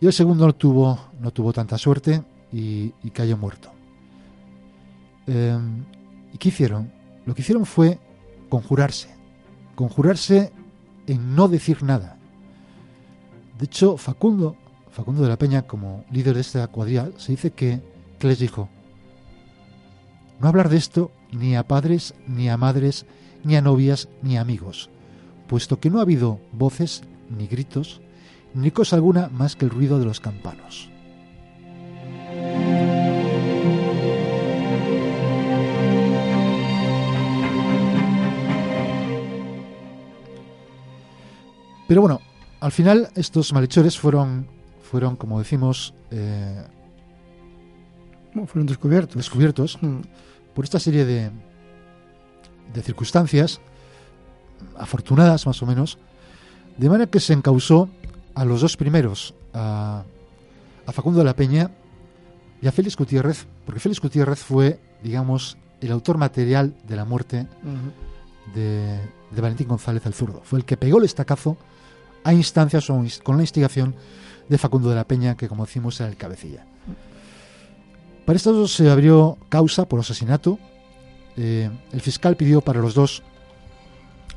Y el segundo no tuvo, no tuvo tanta suerte y, cayó muerto. Em, ¿Y qué hicieron? Lo que hicieron fue conjurarse. Conjurarse en no decir nada. De hecho, Facundo, Facundo de la Peña, como líder de esta cuadrilla, se dice que, que les dijo, no hablar de esto ni a padres, ni a madres, ni a novias, ni a amigos, puesto que no ha habido voces, ni gritos, ni cosa alguna más que el ruido de los campanos. Pero bueno, al final estos malhechores fueron, fueron como decimos, eh, fueron descubiertos. Descubiertos. Mm por esta serie de, de circunstancias afortunadas más o menos, de manera que se encausó a los dos primeros, a, Facundo de la Peña y a Félix Gutiérrez, porque Félix Gutiérrez fue, digamos, el autor material de la muerte de, de, Valentín González el zurdo. Fue el que pegó el estacazo a instancias con la instigación de Facundo de la Peña, que como decimos era el cabecilla. Para estos se abrió causa por asesinato. Eh, el fiscal pidió para los dos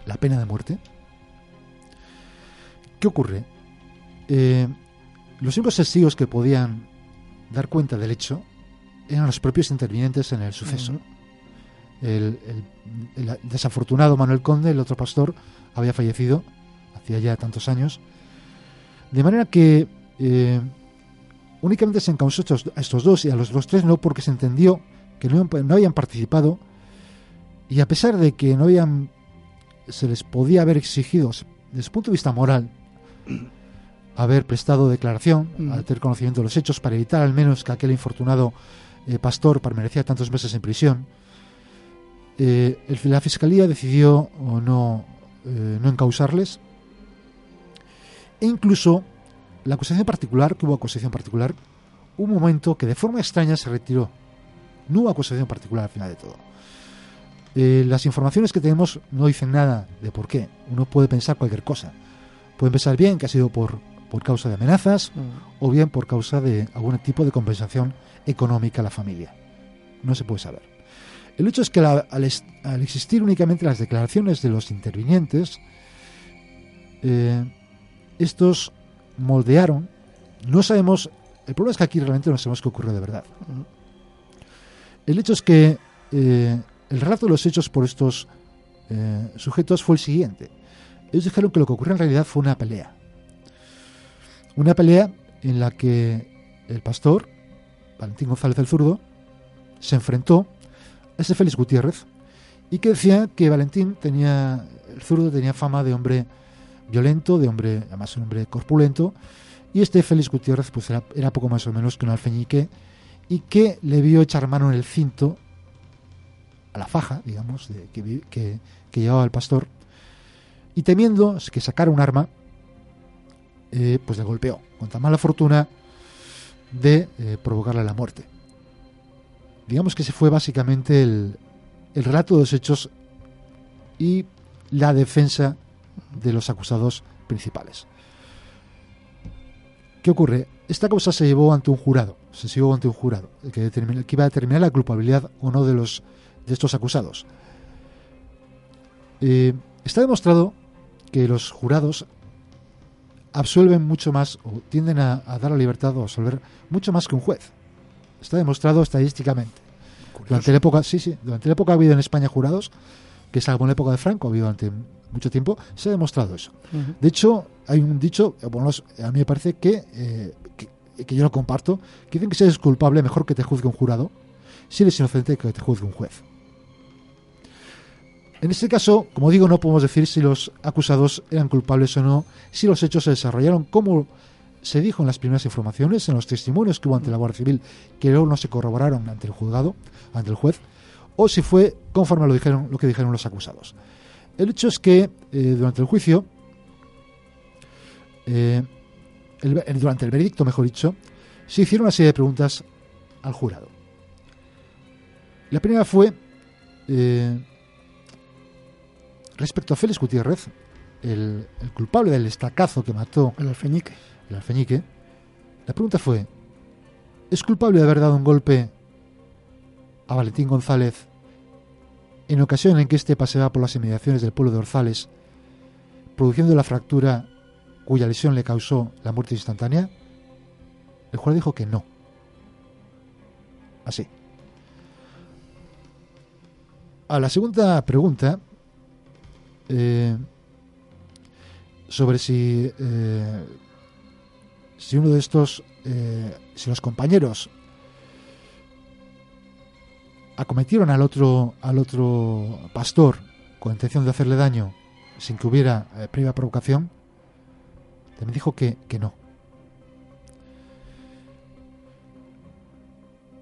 la pena de muerte. ¿Qué ocurre? Eh, los únicos testigos que podían dar cuenta del hecho eran los propios intervinientes en el suceso. el, desafortunado Manuel Conde, el otro pastor, había fallecido hacía ya tantos años. De manera que eh, Únicamente se encausó a estos dos y a los, tres no porque se entendió que no, habían participado y a pesar de que no habían se les podía haber exigido desde el punto de vista moral haber prestado declaración, mm. al tener conocimiento de los hechos para evitar al menos que aquel infortunado eh, pastor permanecía tantos meses en prisión, eh, la fiscalía decidió o no, eh, no encausarles e incluso la acusación particular, que hubo acusación particular, un momento que de forma extraña se retiró. No hubo acusación particular al final de todo. Eh, las informaciones que tenemos no dicen nada de por qué. Uno puede pensar cualquier cosa. Pueden pensar bien que ha sido por, por causa de amenazas mm. o bien por causa de algún tipo de compensación económica a la familia. No se puede saber. El hecho es que al, existir únicamente las declaraciones de los intervinientes, eh, estos moldearon. No sabemos, el problema es que aquí realmente no sabemos qué ocurrió de verdad. El hecho es que eh, el relato de los hechos por estos eh, sujetos fue el siguiente. Ellos dijeron que lo que ocurrió en realidad fue una pelea. Una pelea en la que el pastor, Valentín González el Zurdo, se enfrentó a ese Félix Gutiérrez y que decía que Valentín tenía, el zurdo tenía fama de hombre violento, de hombre, además un hombre corpulento, y este Félix Gutiérrez pues era, poco más o menos que un alfeñique y que le vio echar mano en el cinto a la faja, digamos, de, que, llevaba el pastor, y temiendo que sacara un arma, eh, pues le golpeó, con tan mala fortuna de eh, provocarle la muerte. Digamos que ese fue básicamente el, el relato de los hechos y la defensa de los acusados principales. ¿Qué ocurre? Esta causa se llevó ante un jurado, se llevó ante un jurado, que, que iba a determinar la culpabilidad o no de, los, de estos acusados. Eh, está demostrado que los jurados absuelven mucho más o tienden a, dar la libertad o absolver mucho más que un juez. Está demostrado estadísticamente. Durante la época, sí, sí, durante la época ha habido en España jurados, que salvo en la época de Franco ha habido durante mucho tiempo, se ha demostrado eso. De hecho, hay un dicho, bueno, a mí me parece eh, que, que, yo lo comparto, que dicen que si eres culpable mejor que te juzgue un jurado, si eres inocente que te juzgue un juez. En este caso, como digo, no podemos decir si los acusados eran culpables o no, si los hechos se desarrollaron como se dijo en las primeras informaciones, en los testimonios que hubo ante la Guardia Civil, que luego no se corroboraron ante el juzgado, ante el juez, o si fue conforme a lo, dijeron, lo que dijeron los acusados. El hecho es que eh, durante el juicio, eh, durante el veredicto, mejor dicho, se hicieron una serie de preguntas al jurado. La primera fue eh, respecto a Félix Gutiérrez, el, culpable del estacazo que mató el alfeñique. el alfeñique. La pregunta fue, ¿es culpable de haber dado un golpe a Valentín González en ocasión en que éste paseaba por las inmediaciones del pueblo de Orzales, produciendo la fractura cuya lesión le causó la muerte instantánea? El juez dijo que no. Así. A la segunda pregunta, eh, sobre si, eh, si uno de estos, eh, si los compañeros acometieron al otro, al otro pastor con intención de hacerle daño sin que hubiera previa provocación, también dijo que, que no.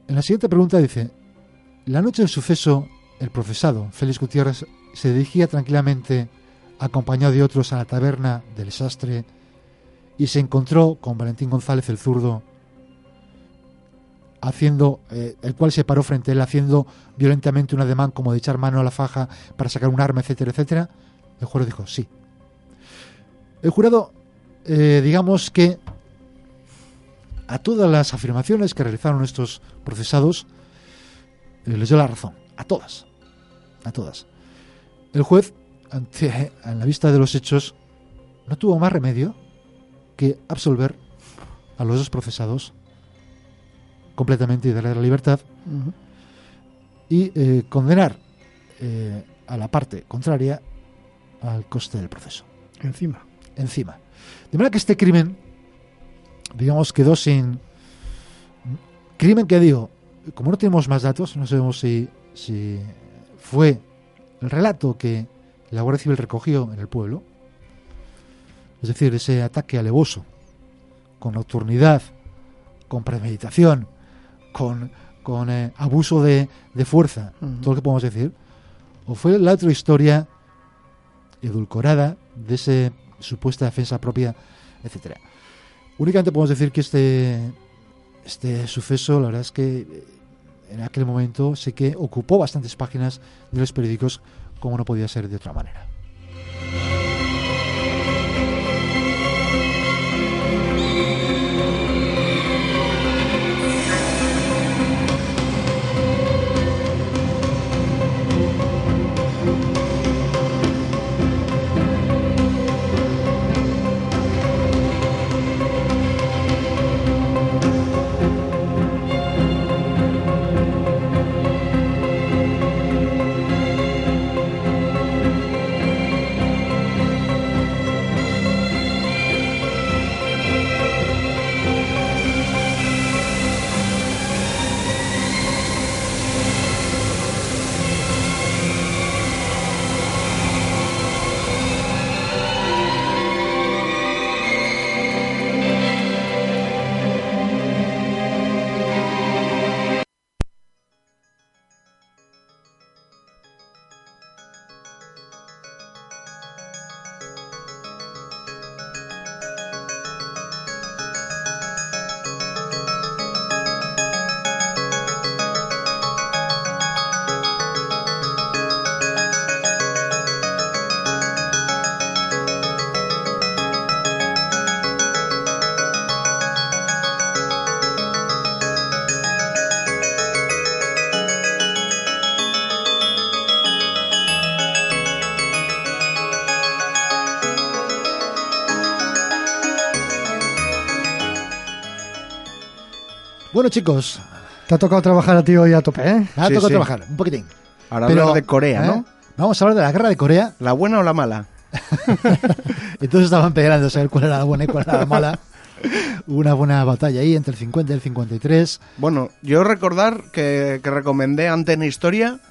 En la siguiente pregunta dice, la noche del suceso, el procesado, Félix Gutiérrez, se dirigía tranquilamente, acompañado de otros, a la taberna del sastre y se encontró con Valentín González el zurdo, haciendo, eh, el cual se paró frente a él haciendo violentamente un ademán como de echar mano a la faja para sacar un arma, etcétera, etcétera. El jurado dijo sí. El jurado, eh, digamos que a todas las afirmaciones que realizaron estos procesados, eh, les dio la razón, a todas, a todas. El juez, ante, a la vista de los hechos, no tuvo más remedio que absolver a los dos procesados completamente y darle la libertad y eh, condenar eh, a la parte contraria al coste del proceso. Encima. Encima. De manera que este crimen, digamos, quedó sin... Crimen que digo, como no tenemos más datos, no sabemos si, si fue el relato que la Guardia Civil recogió en el pueblo, es decir, ese ataque alevoso, con nocturnidad, con premeditación, con, con eh, abuso de, fuerza, todo lo que podemos decir, o fue la otra historia edulcorada de esa supuesta defensa propia, etcétera. Únicamente podemos decir que este, este suceso, la verdad es que en aquel momento sé que ocupó bastantes páginas de los periódicos como no podía ser de otra manera. Bueno, chicos. Te ha tocado trabajar a ti hoy a tope, ¿eh? Me ha tocado trabajar, un poquitín. Ahora hablar de Corea, ¿no? ¿eh? Vamos a hablar de la guerra de Corea. ¿La buena o la mala? Entonces estaban peleando a saber cuál era la buena y cuál era la mala. una buena batalla ahí entre el 50 y el 53. Bueno, yo recordar que, recomendé antes en Historia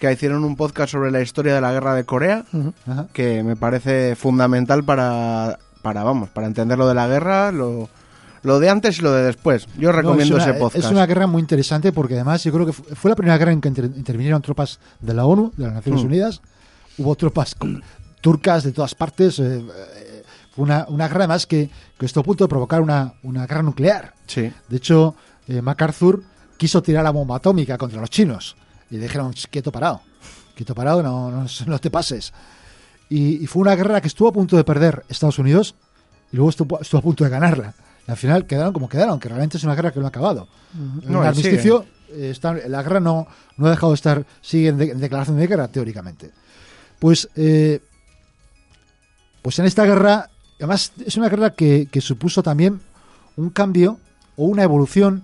que hicieron un podcast sobre la historia de la guerra de Corea, que me parece fundamental para, para, vamos, para entender lo de la guerra, lo, lo de antes y lo de después. Yo recomiendo ese podcast. Es una guerra muy interesante porque además yo creo que fue la primera guerra en que intervinieron tropas de la ONU, de las Naciones mm. Unidas. Hubo tropas turcas de todas partes. Eh, eh, fue una, una guerra además que, que estuvo a punto de provocar una, una guerra nuclear. Sí. De hecho, eh, MacArthur quiso tirar la bomba atómica contra los chinos. Y le dijeron, quieto parado, quieto parado, no, no, no te pases. Y, fue una guerra que estuvo a punto de perder Estados Unidos y luego estuvo, estuvo a punto de ganarla. Y al final quedaron como quedaron, que realmente es una guerra que no ha acabado. No, el armisticio, está, la guerra no, no ha dejado de estar, sigue en, declaración de guerra, teóricamente. Pues eh, pues en esta guerra, además es una guerra que, supuso también un cambio o una evolución,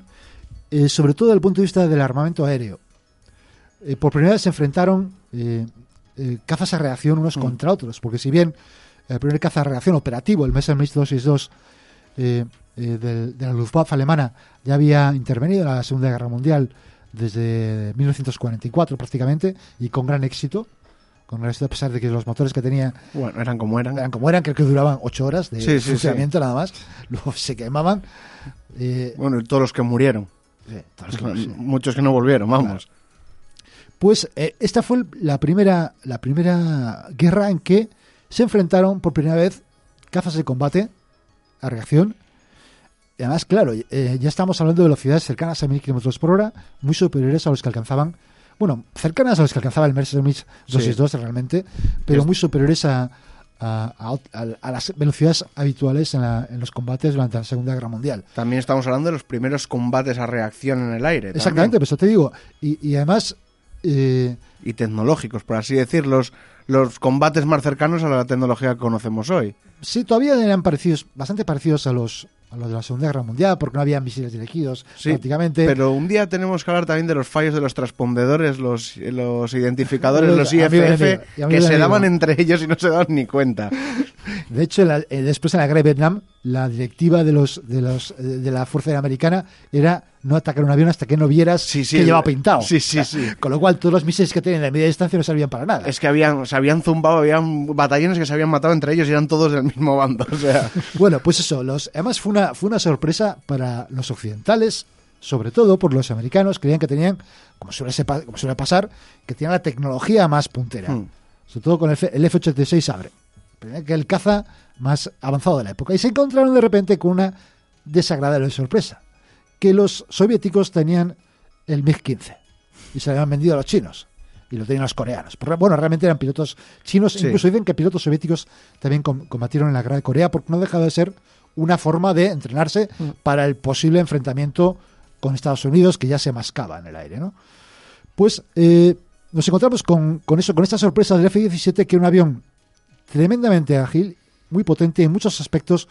eh, sobre todo desde el punto de vista del armamento aéreo. Eh, por primera vez se enfrentaron eh, cazas a reacción unos mm. contra otros, porque si bien el primer caza a reacción operativo, el Messerschmitt 262 de, de la Luftwaffe alemana, ya había intervenido en la Segunda Guerra Mundial desde 1944 prácticamente y con gran éxito con a pesar de que los motores que tenía bueno eran como eran. eran como eran creo que duraban ocho horas de funcionamiento nada más. Luego se quemaban eh, bueno y todos los que murieron. Muchos que no volvieron vamos. Pues eh, esta fue la primera la primera guerra en que se enfrentaron por primera vez cazas de combate a reacción además claro eh, ya estamos hablando de velocidades cercanas a mil kilómetros por hora muy superiores a los que alcanzaban bueno, cercanas a las que alcanzaba el Mercedes 262 realmente, pero muy superiores a, a, las velocidades habituales en, los combates durante la Segunda Guerra Mundial. También estamos hablando de los primeros combates a reacción en el aire. Exactamente, pues eso te digo. Y, además... Eh, y tecnológicos, por así decirlo, los combates más cercanos a la tecnología que conocemos hoy. Sí, todavía eran parecidos, bastante parecidos a los, a los de la Segunda Guerra Mundial, porque no había misiles dirigidos prácticamente. Pero un día tenemos que hablar también de los fallos de los transpondedores, los, los identificadores, los IFF, que se daban entre ellos y no se daban ni cuenta. De hecho, eh, después en la guerra de Vietnam, la directiva de los de los de la Fuerza Americana era no atacar un avión hasta que no vieras que llevaba pintado. Sí, sí, sí. Con lo cual, todos los misiles que tienen de media distancia no servían para nada. Es que habían, se habían zumbado, habían batallones que se habían matado entre ellos y eran todos del mismo bando. O sea. bueno, pues eso. Los, además, fue una, fue una sorpresa para los occidentales, sobre todo por los americanos, creían que tenían, como suele, como suele pasar, que tenían la tecnología más puntera. Hmm. Sobre todo con el, el F-86 Sabre que el caza más avanzado de la época. Y se encontraron de repente con una desagradable sorpresa, que los soviéticos tenían el MiG-15 y se habían vendido a los chinos y lo tenían los coreanos. Bueno, realmente eran pilotos chinos, incluso dicen que pilotos soviéticos también combatieron en la guerra de Corea porque no dejaba de ser una forma de entrenarse mm. para el posible enfrentamiento con Estados Unidos que ya se mascaba en el aire. ¿no? Pues eh, nos encontramos con, con, eso, con esta sorpresa del F-17 que era un avión tremendamente ágil, muy potente en muchos aspectos,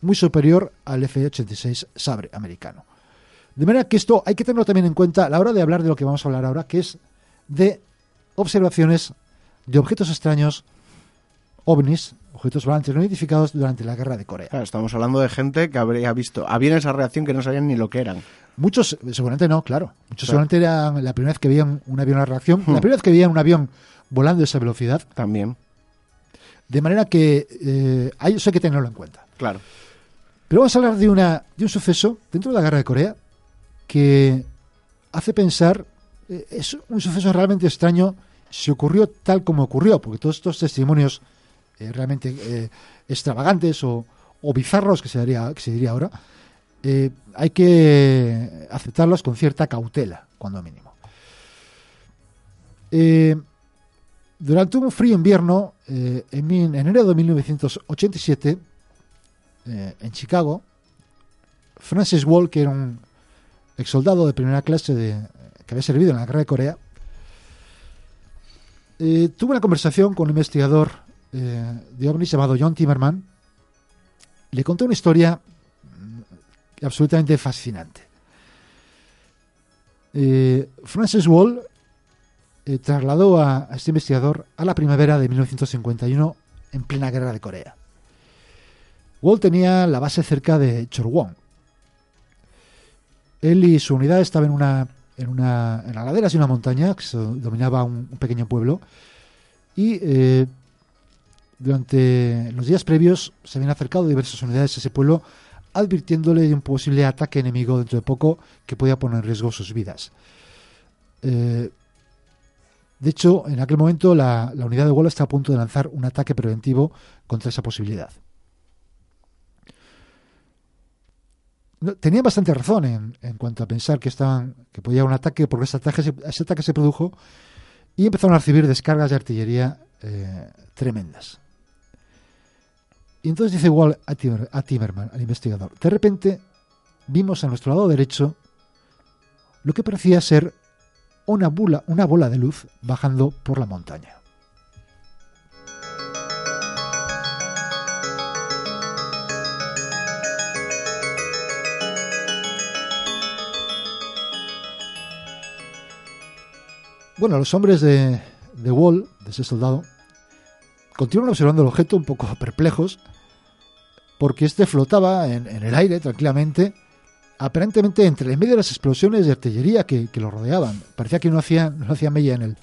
muy superior al F-86 Sabre americano. De manera que esto hay que tenerlo también en cuenta a la hora de hablar de lo que vamos a hablar ahora, que es de observaciones de objetos extraños, ovnis, objetos volantes no identificados durante la guerra de Corea. estamos hablando de gente que habría visto había esa reacción que no sabían ni lo que eran. Muchos, seguramente no, claro. Muchos seguramente eran la primera vez que veían un avión a reacción, la hmm. primera vez que veían un avión volando a esa velocidad. También. De manera que eh, eso hay que tenerlo en cuenta. Claro. Pero vamos a hablar de, una, de un suceso dentro de la guerra de Corea que hace pensar, eh, es un suceso realmente extraño si ocurrió tal como ocurrió, porque todos estos testimonios eh, realmente eh, extravagantes o, bizarros que se, diría, que se diría ahora, hay que aceptarlos con cierta cautela, cuando mínimo. Durante un frío invierno, eh, en, enero de 1987, eh, en Chicago, Francis Wall, que era un ex soldado de primera clase de, que había servido en la guerra de Corea, eh, tuvo una conversación con un investigador de ovnis llamado John Timmerman. Le contó una historia mm, absolutamente fascinante. Eh, Francis Wall eh, trasladó a, este investigador a la primavera de 1951 en plena guerra de Corea. Wall tenía la base cerca de Chorwon. Él y su unidad estaban en una en una en la ladera de una montaña que dominaba un, pequeño pueblo y eh, durante los días previos se habían acercado diversas unidades a ese pueblo advirtiéndole de un posible ataque enemigo dentro de poco que podía poner en riesgo sus vidas. Eh, de hecho, en aquel momento la, unidad de Wall está a punto de lanzar un ataque preventivo contra esa posibilidad. Tenía bastante razón en, cuanto a pensar que estaban que podía haber un ataque porque ese ataque, se, ese ataque se produjo y empezaron a recibir descargas de artillería eh, tremendas. Y entonces dice igual a, a Timerman, al investigador, de repente vimos a nuestro lado derecho lo que parecía ser una, una bola de luz bajando por la montaña. Bueno, los hombres de, de Wall, de ese soldado, continúan observando el objeto un poco perplejos porque este flotaba en, el aire tranquilamente, aparentemente entre el medio de las explosiones de artillería que, lo rodeaban. Parecía que no hacía, no hacía mella en él.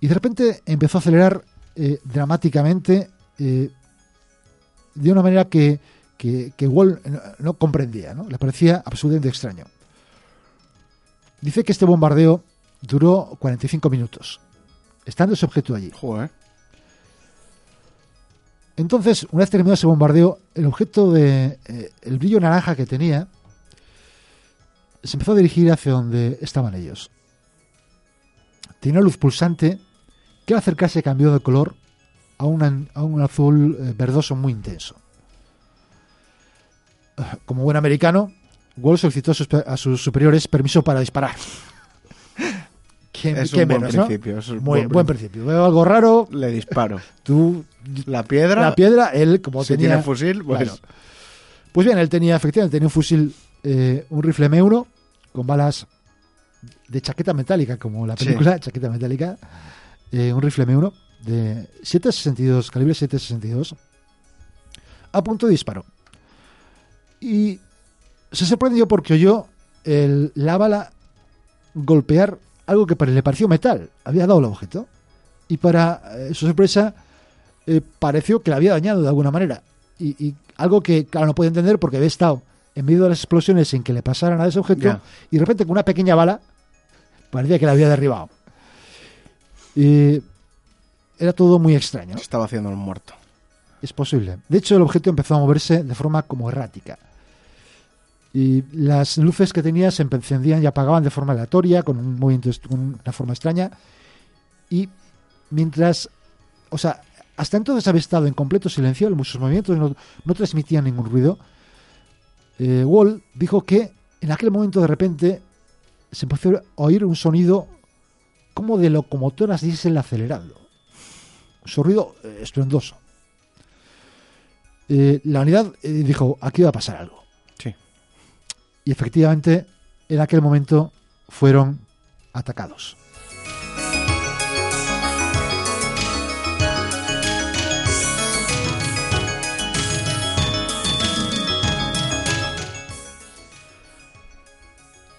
Y de repente empezó a acelerar eh, dramáticamente eh, de una manera que, que, Wall no, comprendía, ¿no? le parecía absolutamente extraño. Dice que este bombardeo duró 45 minutos, estando ese objeto allí. Entonces, una vez terminado ese bombardeo, el objeto de eh, el brillo naranja que tenía se empezó a dirigir hacia donde estaban ellos. Tenía una luz pulsante que al acercarse cambió de color a, un azul eh, verdoso muy intenso. Como buen americano, Wall solicitó a sus superiores permiso para disparar es un buen principio. Muy buen, principio. Veo algo raro. Le disparo. Tú. La piedra. La piedra, él, como si tenía. tiene fusil, pues. pues bien, él tenía, efectivamente, tenía un fusil, eh, un rifle Meuro, con balas de chaqueta metálica, como la película, chaqueta metálica. Eh, un rifle M1 de 7.62, calibre 7.62, a punto de disparo. Y se sorprendió porque oyó el, la bala golpear algo que le pareció metal, había dado el objeto. Y para eh, su sorpresa, eh, pareció que le había dañado de alguna manera. Y, algo que, claro, no puede entender porque había estado en medio de las explosiones sin que le pasaran a ese objeto y de repente con una pequeña bala parecía que le había derribado. Y era todo muy extraño. Estaba haciendo un muerto. Es posible. De hecho, el objeto empezó a moverse de forma como errática y las luces que tenía se encendían y apagaban de forma aleatoria, con un movimiento, una forma extraña. Y mientras, o sea, hasta entonces había estado en completo silencio, sus movimientos no, transmitían ningún ruido. Eh, Wall dijo que en aquel momento de repente se empezó a oír un sonido como de locomotoras diésel acelerando. Un sonido eh, estruendoso. Eh, la unidad dijo, aquí va a pasar algo. Y efectivamente, en aquel momento fueron atacados.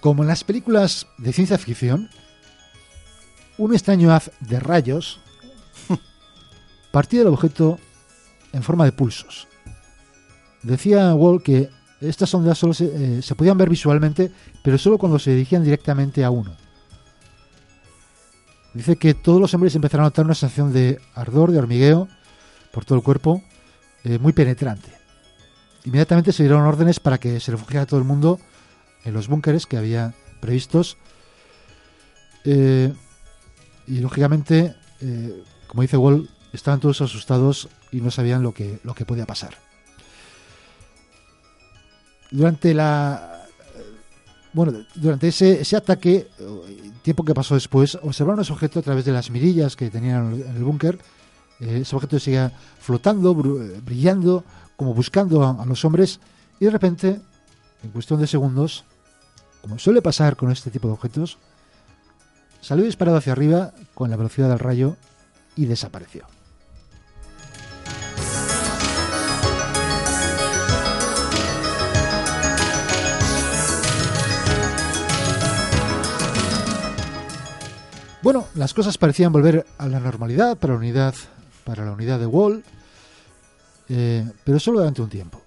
Como en las películas de ciencia ficción, un extraño haz de rayos partía del objeto en forma de pulsos. Decía Wall que estas ondas solo eh, se, podían ver visualmente, pero solo cuando se dirigían directamente a uno. Dice que todos los hombres empezaron a notar una sensación de ardor, de hormigueo por todo el cuerpo, eh, muy penetrante. Inmediatamente se dieron órdenes para que se refugiara todo el mundo en los búnkeres que había previstos. Eh, y lógicamente, como dice Wall, estaban todos asustados y no sabían lo que, lo que podía pasar durante la bueno, durante ese, ese ataque, tiempo que pasó después, observaron ese objeto a través de las mirillas que tenían en el búnker. Eh, ese objeto seguía flotando, brillando, como buscando a, los hombres, y de repente, en cuestión de segundos, como suele pasar con este tipo de objetos, salió disparado hacia arriba con la velocidad del rayo y desapareció. Bueno, las cosas parecían volver a la normalidad para la unidad, para la unidad de Wall, eh, pero solo durante un tiempo.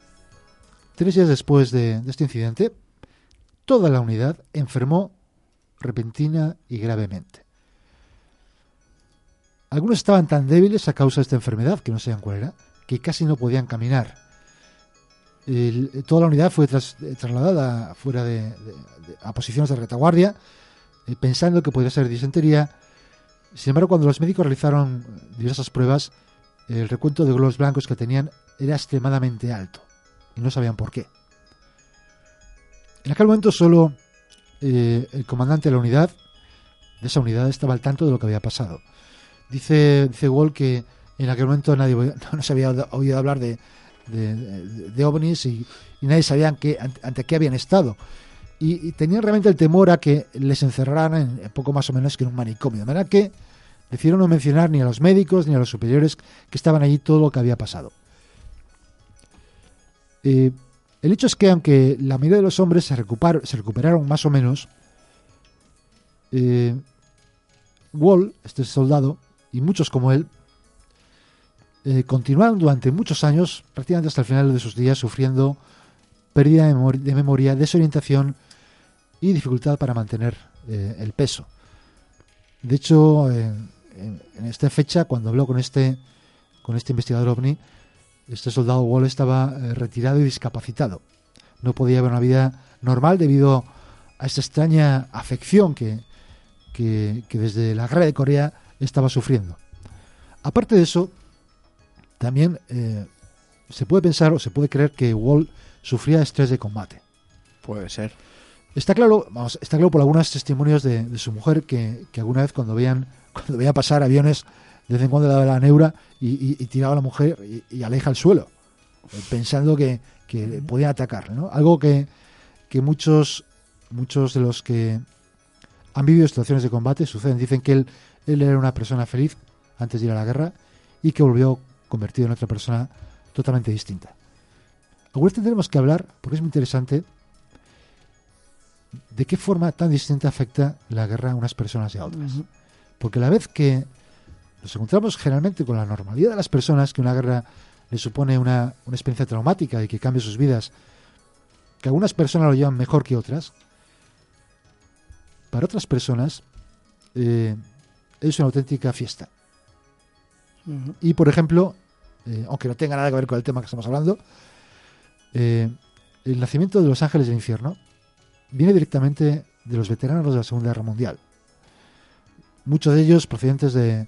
Tres días después de, este incidente, toda la unidad enfermó repentina y gravemente. Algunos estaban tan débiles a causa de esta enfermedad, que no sabían cuál era, que casi no podían caminar. toda la unidad fue trasladada fuera de, a posiciones de retaguardia eh, pensando que podría ser disentería. Sin embargo, cuando los médicos realizaron diversas pruebas, el recuento de globos blancos que tenían era extremadamente alto y no sabían por qué. En aquel momento solo eh, el comandante de la unidad, de esa unidad, estaba al tanto de lo que había pasado. Dice, Wall que en aquel momento nadie no se había oído hablar de, de, ovnis y, nadie sabía ante qué habían estado y, tenían realmente el temor a que les encerraran en, poco más o menos que en un manicomio. De manera que decidieron no mencionar ni a los médicos ni a los superiores que estaban allí todo lo que había pasado. Eh, el hecho es que aunque la mayoría de los hombres se, recuperaron más o menos, eh, Wall, este soldado, y muchos como él, eh, continuaron durante muchos años, prácticamente hasta el final de sus días, sufriendo pérdida de memoria desorientación y dificultad para mantener eh, el peso. De hecho, en, esta fecha, cuando habló con este, con este investigador ovni, este soldado Wall estaba eh, retirado y discapacitado. No podía haber una vida normal debido a esta extraña afección que, que, desde la guerra de Corea estaba sufriendo. Aparte de eso, también eh, se puede pensar o se puede creer que Wall sufría estrés de combate. Puede ser. Está claro, vamos, está claro por algunos testimonios de, su mujer que, alguna vez cuando veían, cuando veía pasar aviones, de vez en cuando le daba la neura y, tiraba a la mujer y, aleja al suelo, pensando que, que podían atacar, ¿no? Algo que, muchos, muchos de los que han vivido situaciones de combate suceden. Dicen que él, él era una persona feliz antes de ir a la guerra y que volvió convertido en otra persona totalmente distinta. Ahora tendremos que hablar, porque es muy interesante, de qué forma tan distinta afecta la guerra a unas personas y a otras. Porque a la vez que nos encontramos generalmente con la normalidad de las personas, que una guerra le supone una, experiencia traumática y que cambia sus vidas, que algunas personas lo llevan mejor que otras, para otras personas eh, es una auténtica fiesta. Y por ejemplo, eh, aunque no tenga nada que ver con el tema que estamos hablando, eh, el nacimiento de los ángeles del infierno viene directamente de los veteranos de la Segunda Guerra Mundial. Muchos de ellos procedentes de,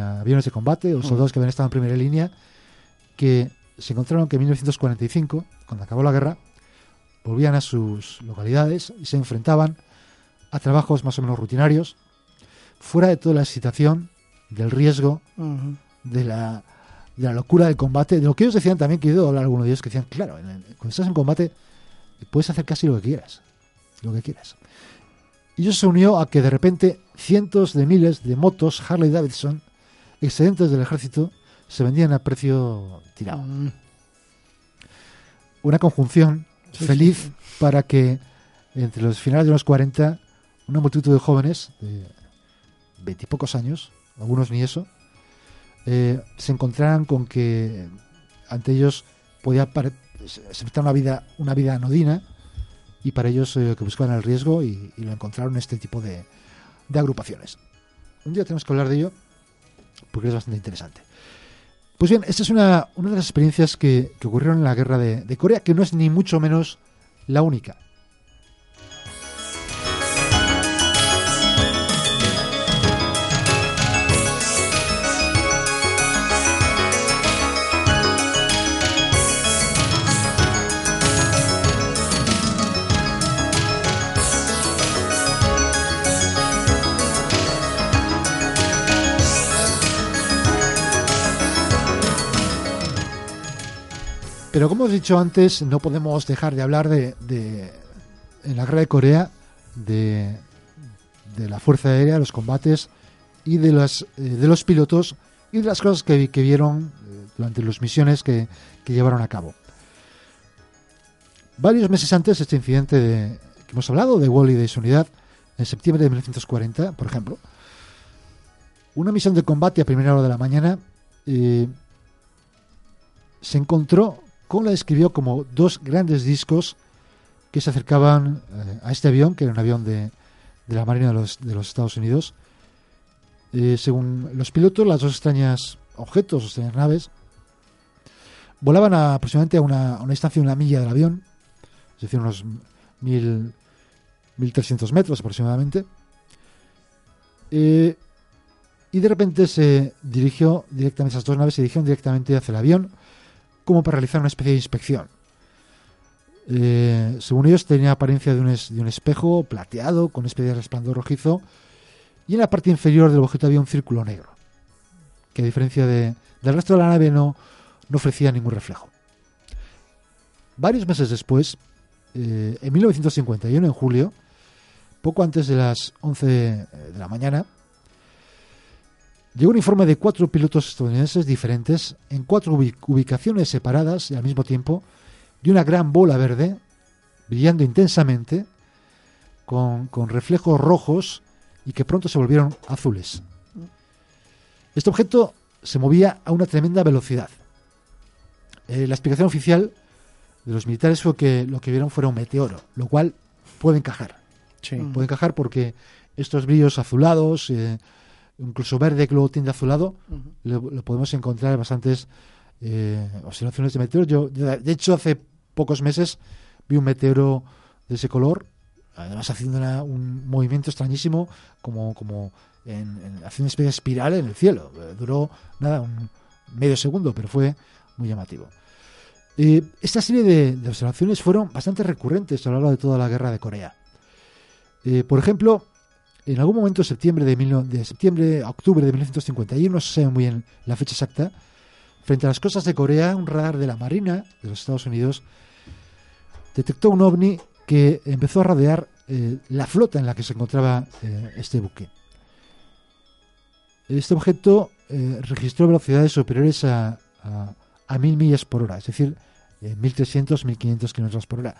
aviones de combate o soldados que habían estado en primera línea, que se encontraron que en 1945, cuando acabó la guerra, volvían a sus localidades y se enfrentaban a trabajos más o menos rutinarios, fuera de toda la excitación, del riesgo, de, la, de la locura del combate, de lo que ellos decían también, que oído hablar algunos de ellos que decían, claro, cuando estás en combate puedes hacer casi lo que quieras lo que quieras. Y eso se unió a que de repente cientos de miles de motos Harley Davidson, excedentes del ejército, se vendían a precio tirado. Mm. Una conjunción feliz para que entre los finales de los 40 una multitud de jóvenes de veintipocos años, algunos ni eso, eh, se encontraran con que ante ellos podía se una vida, una vida anodina, y para ellos eh, que buscaban el riesgo y, lo encontraron este tipo de, agrupaciones. Un día tenemos que hablar de ello porque es bastante interesante. Pues bien, esta es una, una de las experiencias que, ocurrieron en la guerra de Corea, que no es ni mucho menos la única. Pero como he dicho antes, no podemos dejar de hablar de, en la guerra de Corea de, de la Fuerza Aérea, los combates y de, las, eh, de los pilotos y de las cosas que, vieron eh, durante las misiones que, llevaron a cabo. Varios meses antes este incidente de, que hemos hablado, de Wally de su unidad, en septiembre de 1940, por ejemplo, una misión de combate a primera hora de la mañana eh, se encontró con la describió como dos grandes discos que se acercaban eh, a este avión, que era un avión de, de la Marina de los, de los Estados Unidos. Eh, según los pilotos, las dos extrañas objetos, extrañas naves, volaban a, aproximadamente a una, a una distancia de una milla del avión, es decir, unos mil, 1300 metros aproximadamente. Eh, y de repente se dirigió directamente, esas dos naves se dirigieron directamente hacia el avión, como para realizar una especie de inspección. Eh, según ellos tenía apariencia de un, de un, espejo plateado con una especie de resplandor rojizo y en la parte inferior del objeto había un círculo negro que a diferencia de, del resto de la nave no, no ofrecía ningún reflejo. Varios meses después, eh, en 1951, en julio, poco antes de las 11 de la mañana, llegó un informe de cuatro pilotos estadounidenses diferentes en cuatro ubicaciones separadas y al mismo tiempo de una gran bola verde brillando intensamente con, con, reflejos rojos y que pronto se volvieron azules. Este objeto se movía a una tremenda velocidad. Eh, la explicación oficial de los militares fue que lo que vieron fuera un meteoro, lo cual puede encajar. Sí. Puede encajar porque estos brillos azulados, eh, incluso verde que luego tiende azulado, uh -huh. lo, lo, podemos encontrar en bastantes eh, observaciones de meteoros. Yo, de hecho, hace pocos meses vi un meteoro de ese color, además haciendo una, un movimiento extrañísimo, como, como en, en, haciendo una especie de espiral en el cielo. Eh, duró nada, un medio segundo, pero fue muy llamativo. Eh, esta serie de, de, observaciones fueron bastante recurrentes a lo largo de toda la guerra de Corea. Eh, por ejemplo, en algún momento de septiembre de, mil, de septiembre octubre de 1951, no sabe muy bien la fecha exacta, frente a las costas de Corea, un radar de la Marina de los Estados Unidos detectó un ovni que empezó a rodear eh, la flota en la que se encontraba eh, este buque. Este objeto eh, registró velocidades superiores a, a, a, mil millas por hora, es decir, 1.300, 1.500 kilómetros por hora.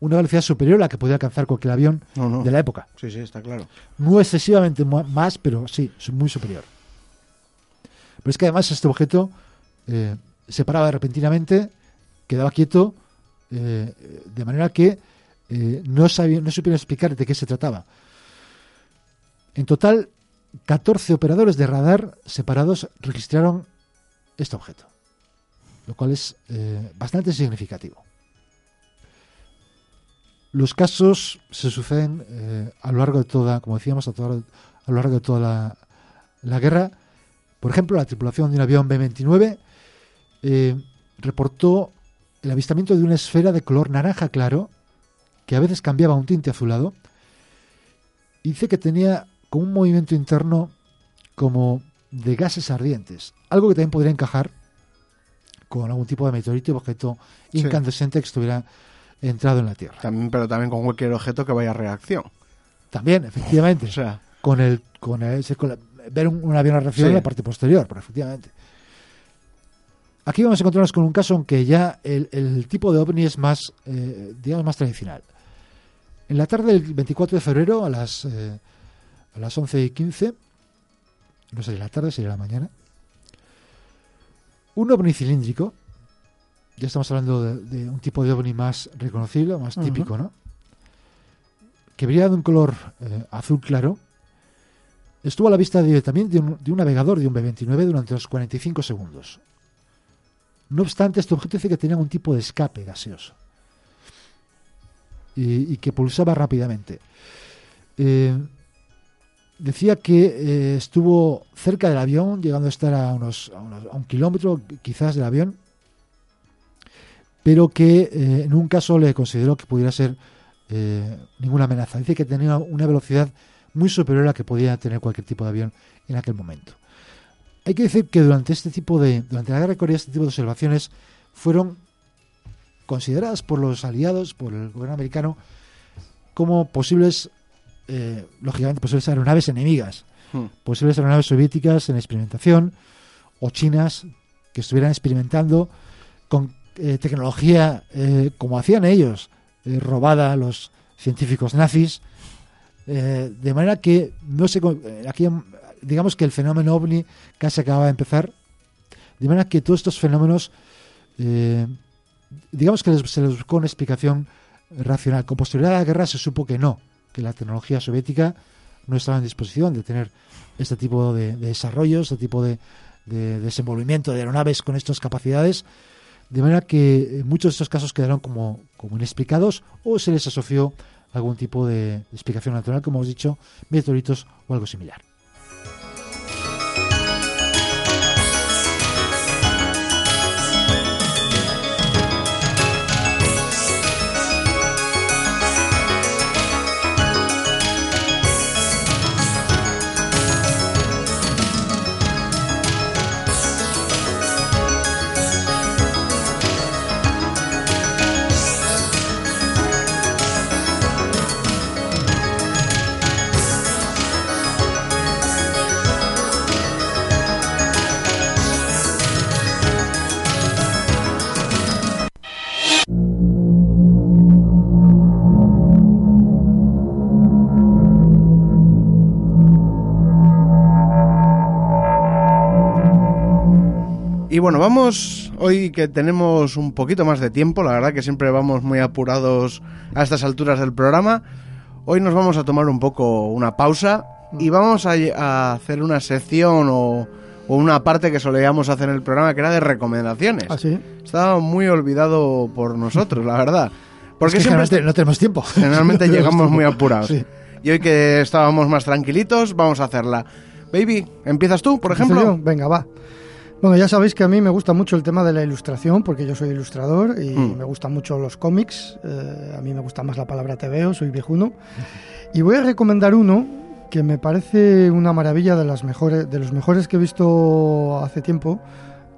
Una velocidad superior a la que podía alcanzar cualquier avión no, no. de la época. Sí, sí, está claro. No excesivamente más, pero sí, muy superior. Pero es que además este objeto eh, se paraba repentinamente, quedaba quieto, eh, de manera que eh, no, sabía, no supieron explicar de qué se trataba. En total, 14 operadores de radar separados registraron este objeto, lo cual es bastante significativo. Los casos se suceden eh, a lo largo de toda, como decíamos, a, toda, a lo largo de toda la, la, guerra. Por ejemplo, la tripulación de un avión B-29 eh, reportó el avistamiento de una esfera de color naranja claro que a veces cambiaba a un tinte azulado y dice que tenía como un movimiento interno como de gases ardientes, algo que también podría encajar con algún tipo de meteorito o objeto incandescente sí. que estuviera entrado en la Tierra. También, pero también con cualquier objeto que vaya a reacción. También, efectivamente. o sea, con el, con el, con la, ver un, un, avión a reacción sí. en la parte posterior, pero efectivamente. Aquí vamos a encontrarnos con un caso en que ya el, el tipo de ovni es más, eh, digamos, más tradicional. En la tarde del 24 de febrero a las, eh, a las 11 y 15, no sería la tarde, sería la mañana, un ovni cilíndrico, ya estamos hablando de, de un tipo de ovni más reconocible, más uh -huh. típico, ¿no? Que brilla de un color eh, azul claro, estuvo a la vista de, también de un, de un navegador de un B-29 durante los 45 segundos. No obstante, este objeto dice que tenía un tipo de escape gaseoso y, y que pulsaba rápidamente. Eh, decía que eh, estuvo cerca del avión, llegando a estar a, unos, a, unos, a un kilómetro quizás del avión, pero que eh, en un caso le consideró que pudiera ser eh, ninguna amenaza. Dice que tenía una velocidad muy superior a la que podía tener cualquier tipo de avión en aquel momento. Hay que decir que durante este tipo de durante la guerra de Corea este tipo de observaciones fueron consideradas por los aliados, por el gobierno americano, como posibles, eh, lógicamente, posibles aeronaves enemigas, hmm. posibles aeronaves soviéticas en experimentación o chinas que estuvieran experimentando con eh, tecnología como hacían ellos, robada a los científicos nazis, de manera que no se aquí digamos que el fenómeno ovni casi acaba de empezar, de manera que todos estos fenómenos digamos que se les buscó una explicación racional. Con posterioridad a la guerra se supo que no, que la tecnología soviética no estaba en disposición de tener este tipo de, desarrollos, este tipo de, desenvolvimiento de aeronaves con estas capacidades, de manera que muchos de estos casos quedaron como, como inexplicados o se les asoció algún tipo de explicación natural, como hemos dicho, meteoritos o algo similar. Y bueno, vamos hoy que tenemos un poquito más de tiempo, la verdad que siempre vamos muy apurados a estas alturas del programa. Hoy nos vamos a tomar un poco una pausa y vamos a, hacer una sección o, una parte que solíamos hacer en el programa que era de recomendaciones. ¿Ah, sí? Estaba muy olvidado por nosotros, la verdad. Porque siempre no tenemos tiempo. Generalmente llegamos muy apurados. Y hoy que estábamos más tranquilitos, vamos a hacerla. Baby, ¿empiezas tú, por ejemplo? Venga, va. Bueno, ya sabéis que a mí me gusta mucho el tema de la ilustración, porque yo soy ilustrador y mm. me gustan mucho los cómics. Eh, a mí me gusta más la palabra TVO, soy viejuno. Y voy a recomendar uno que me parece una maravilla de, las mejores, de los mejores que he visto hace tiempo,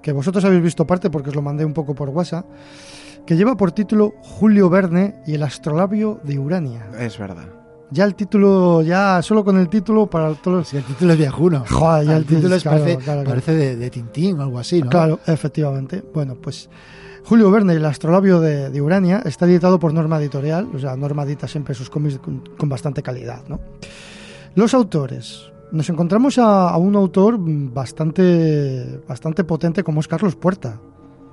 que vosotros habéis visto parte porque os lo mandé un poco por WhatsApp, que lleva por título Julio Verne y el astrolabio de Urania. Es verdad. Ya el título, ya solo con el título para todos. Si el título es viejuno. Joder, ya el, título es, parece, parece de, de, Tintín o algo así, ¿no? Claro, efectivamente. Bueno, pues Julio Verne, el astrolabio de, Urania, está editado por Norma Editorial. O sea, Norma edita siempre sus cómics con, bastante calidad, ¿no? Los autores. Nos encontramos a, a, un autor bastante, bastante potente como es Carlos Puerta.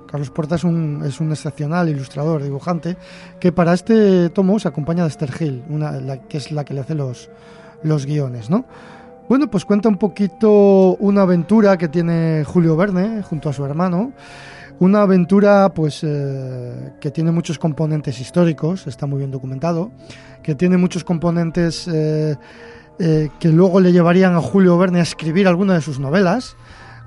Carlos Puerta es un, es un excepcional ilustrador, dibujante, que para este tomo se acompaña de Esther Hill, una, que es la que le hace los, los guiones, ¿no? Bueno, pues cuenta un poquito una aventura que tiene Julio Verne junto a su hermano. Una aventura pues eh, que tiene muchos componentes históricos, está muy bien documentado, que tiene muchos componentes eh, eh, que luego le llevarían a Julio Verne a escribir alguna de sus novelas.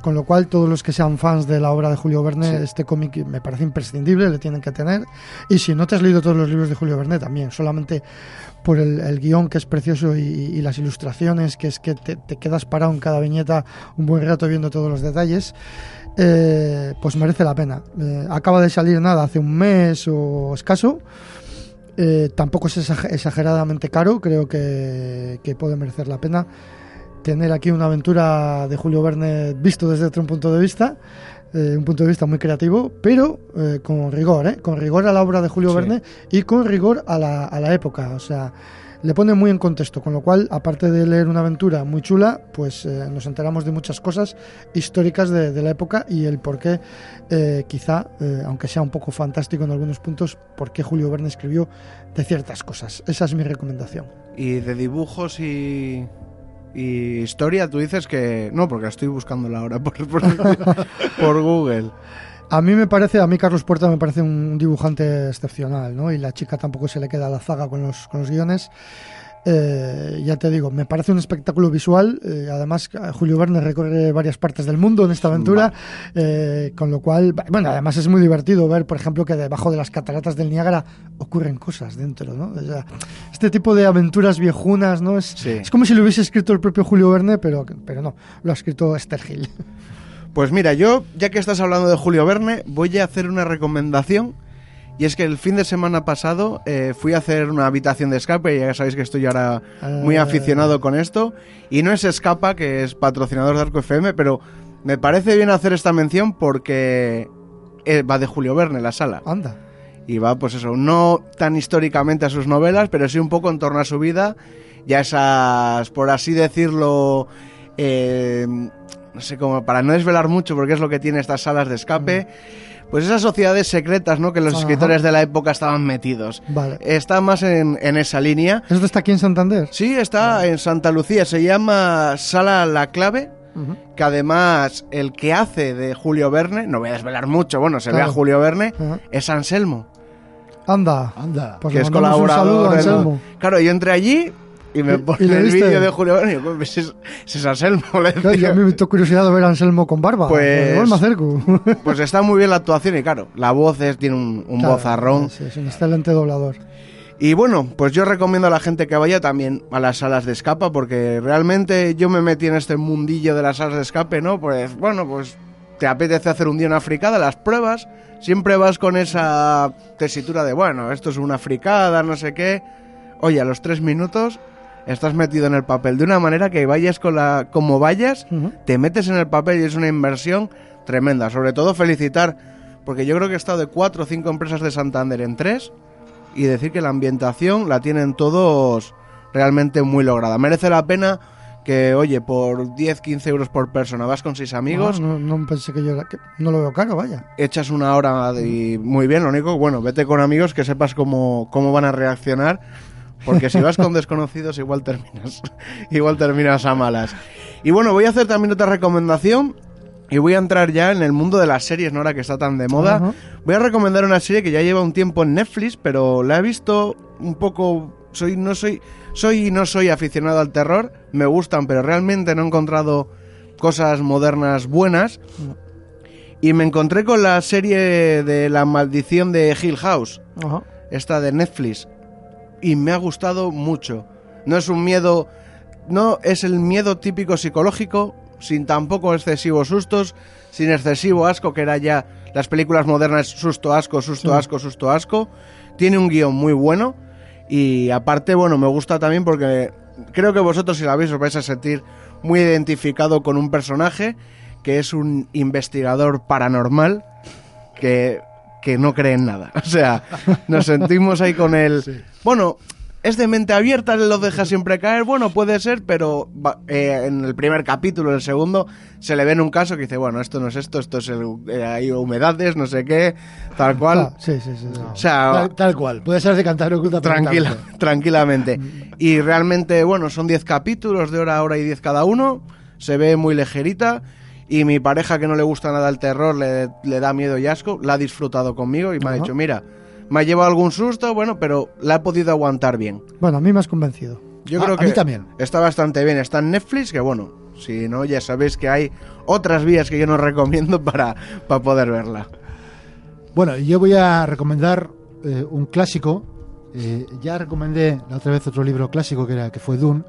Con lo cual, todos los que sean fans de la obra de Julio Verne, este cómic me parece imprescindible, le tienen que tener. Y si no te has leído todos los libros de Julio Verne, también, solamente por el, guion que es precioso y, las ilustraciones, que es que te, quedas parado en cada viñeta un buen rato viendo todos los detalles, eh, pues merece la pena. Eh, acaba de salir nada, hace un mes o escaso. Eh, tampoco es exageradamente caro, creo que, que puede merecer la pena tener aquí una aventura de Julio Verne visto desde otro punto de vista, eh, un punto de vista muy creativo, pero eh, con rigor, ¿eh? con rigor a la obra de Julio Verne y con rigor a la, a la época, o sea, le pone muy en contexto, con lo cual, aparte de leer una aventura muy chula, pues nos enteramos de muchas cosas históricas de, de la época y el por qué, quizá, aunque sea un poco fantástico en algunos puntos, por qué Julio Verne escribió de ciertas cosas. Esa es mi recomendación. Y de dibujos y y historia, tú dices que. No, porque estoy buscándola ahora por, Google. A mí me parece, a mí Carlos Puerta me parece un dibujante excepcional, ¿no? Y la chica tampoco se le queda la zaga con los, con los guiones. Eh, ya te digo, me parece un espectáculo visual. Eh, además, Julio Verne recorre varias partes del mundo en esta aventura, eh, con lo cual, bueno, además es muy divertido ver, por ejemplo, que debajo de las cataratas del Niágara ocurren cosas dentro, ¿no? este tipo de aventuras viejunas, ¿no? Es, es como si lo hubiese escrito el propio Julio Verne, pero, pero no, lo ha escrito Esther Hill. Pues mira, yo, ya que estás hablando de Julio Verne, voy a hacer una recomendación Y es que el fin de semana pasado eh, fui a hacer una habitación de escape, ya sabéis que estoy ahora muy Ah. aficionado con esto. Y no es Escapa, que es patrocinador de Arco FM, pero me parece bien hacer esta mención porque eh, va de Julio Verne la sala. Anda. Y va, pues eso, no tan históricamente a sus novelas, pero sí un poco en torno a su vida y a esas, por así decirlo, eh, no sé cómo, para no desvelar mucho, porque es lo que tiene estas salas de escape, pues esas sociedades secretas, ¿no? Que los Ajá. escritores de la época estaban metidos. Vale. Está más en, en esa línea. ¿Esto está aquí en Santander? Sí, está en Santa Lucía, se llama Sala La Clave. Que además el que hace de Julio Verne, no voy a desvelar mucho, bueno, se ve a. Julio Verne, es Anselmo Anda. Anda. Pues que es un saludo colaborador. Anselmo. Claro, yo entré allí y me ¿Y- pone y el vídeo de Julio Verne y yo, pues, ese es, ese es Anselmo. Claro, yo a mí me dio curiosidad de ver a Anselmo con barba. Pues- Igual me acerco. Pues está muy bien la actuación y claro, la voz es, tiene un, un Claro, vozarrón. Sí, es un excelente doblador. Y bueno, pues yo recomiendo a la gente que vaya también a las salas de escapa porque realmente yo me metí en este mundillo de las salas de escape, ¿no? Pues bueno, pues te apetece hacer un día una fricada, las pruebas, siempre vas con esa tesitura de, bueno, esto es una fricada, no sé qué. Oye, a los tres minutos estás metido en el papel de una manera que vayas con la, como vayas, te metes en el papel y es una inversión tremenda. Sobre todo felicitar, porque yo creo que he estado de cuatro o cinco empresas de Santander en tres y decir que la ambientación la tienen todos realmente muy lograda. Merece la pena que, oye, por 10, 15 euros por persona vas con seis amigos, no, no pensé que yo que no lo veo caro, vaya. echas una hora y muy bien, lo único, bueno, vete con amigos que sepas cómo, cómo van a reaccionar, porque si vas con desconocidos igual terminas, igual terminas a malas. Y bueno, voy a hacer también otra recomendación y voy a entrar ya en el mundo de las series, ¿no? Ahora que está tan de moda. Voy a recomendar una serie que ya lleva un tiempo en Netflix, pero la he visto un poco. Soy, no soy, soy y no soy aficionado al terror. Me gustan, pero realmente no he encontrado cosas modernas buenas. Y me encontré con la serie de La maldición de Hill House, Ajá. esta de Netflix. Y me ha gustado mucho. No es un miedo. No es el miedo típico psicológico, sin tampoco excesivos sustos, sin excesivo asco, que era ya las películas modernas susto asco, susto Sí. asco, susto asco. Tiene un guion muy bueno. Y aparte, bueno, me gusta también porque creo que vosotros si la veis os vais a sentir muy identificado con un personaje que es un investigador paranormal que, que no cree en nada. O sea, nos sentimos ahí con el... Bueno, es de mente abierta, lo deja siempre caer, bueno, puede ser, pero eh, en el primer capítulo, en el segundo, se le ve en un caso que dice, bueno, esto no es esto, esto es el, eh, hay humedades, no sé qué, tal cual. Ah, sí, sí, sí. sí. O sea, Tal, tal cual. Puede ser de Cantabria Oculta. Tranquila, tranquilamente. Y realmente, bueno, son 10 capítulos de hora a hora y 10 cada uno. Se ve muy ligerita. Y mi pareja, que no le gusta nada el terror, le, le da miedo y asco, la ha disfrutado conmigo y me ha dicho, mira, me ha llevado algún susto, bueno, pero la he podido aguantar bien. Bueno, a mí me has convencido. Yo creo a que mí también. está bastante bien. Está en Netflix, que bueno, si no, ya sabéis que hay otras vías que yo no recomiendo para, para poder verla. Bueno, yo voy a recomendar eh, un clásico. Eh, ya recomendé la otra vez otro libro clásico que, era, que fue Dune.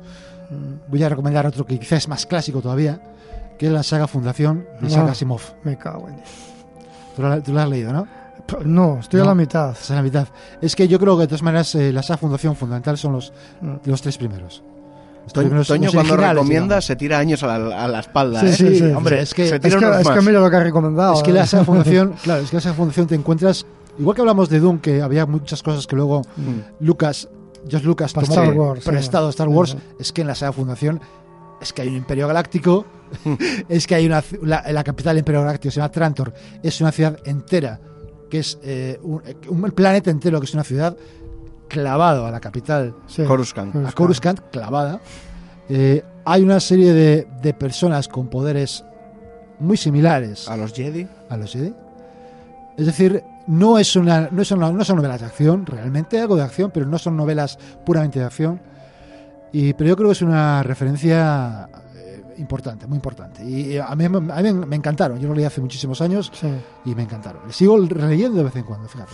Mm, Voy a recomendar otro que quizás es más clásico todavía, que es la saga Fundación de Isaac Ah. Asimov. Me cago en. Tú lo, tú lo has leído, ¿no? P- No, estoy a No. la mitad. Es la mitad. Es que yo creo que de todas maneras eh, la saga Fundación fundamental son los, Mm. los tres primeros. Los Toño, primeros- Toño los cuando recomienda digamos. se tira años a la, a la espalda. Sí, ¿eh? sí, sí. Hombre, es que, Se Es tira que, unos es que mira lo que ha recomendado. es que la ¿eh? saga Fundación, claro, es que la saga Fundación te encuentras, igual que hablamos de Doom, que había muchas cosas que luego Mm. Lucas, George Lucas tomó Star Wars, sí. prestado a Star Wars, es que en la saga Fundación es que hay un imperio galáctico, es que hay una la, la capital del imperio galáctico se llama Trantor, es una ciudad entera, que es eh, un, un planeta entero, que es una ciudad clavado a la capital, Sí. Coruscant. a Coruscant, clavada. Eh, hay una serie de, de personas con poderes muy similares A los Jedi. a los Jedi. Es decir, no es una, no es una- no son novelas de acción, realmente algo de acción, pero no son novelas puramente de acción. Y, pero yo creo que es una referencia eh, importante, muy importante. Y, a, mí, a mí me encantaron. Yo lo leí hace muchísimos años Sí. y me encantaron. Y sigo releyendo de vez en cuando, fíjate.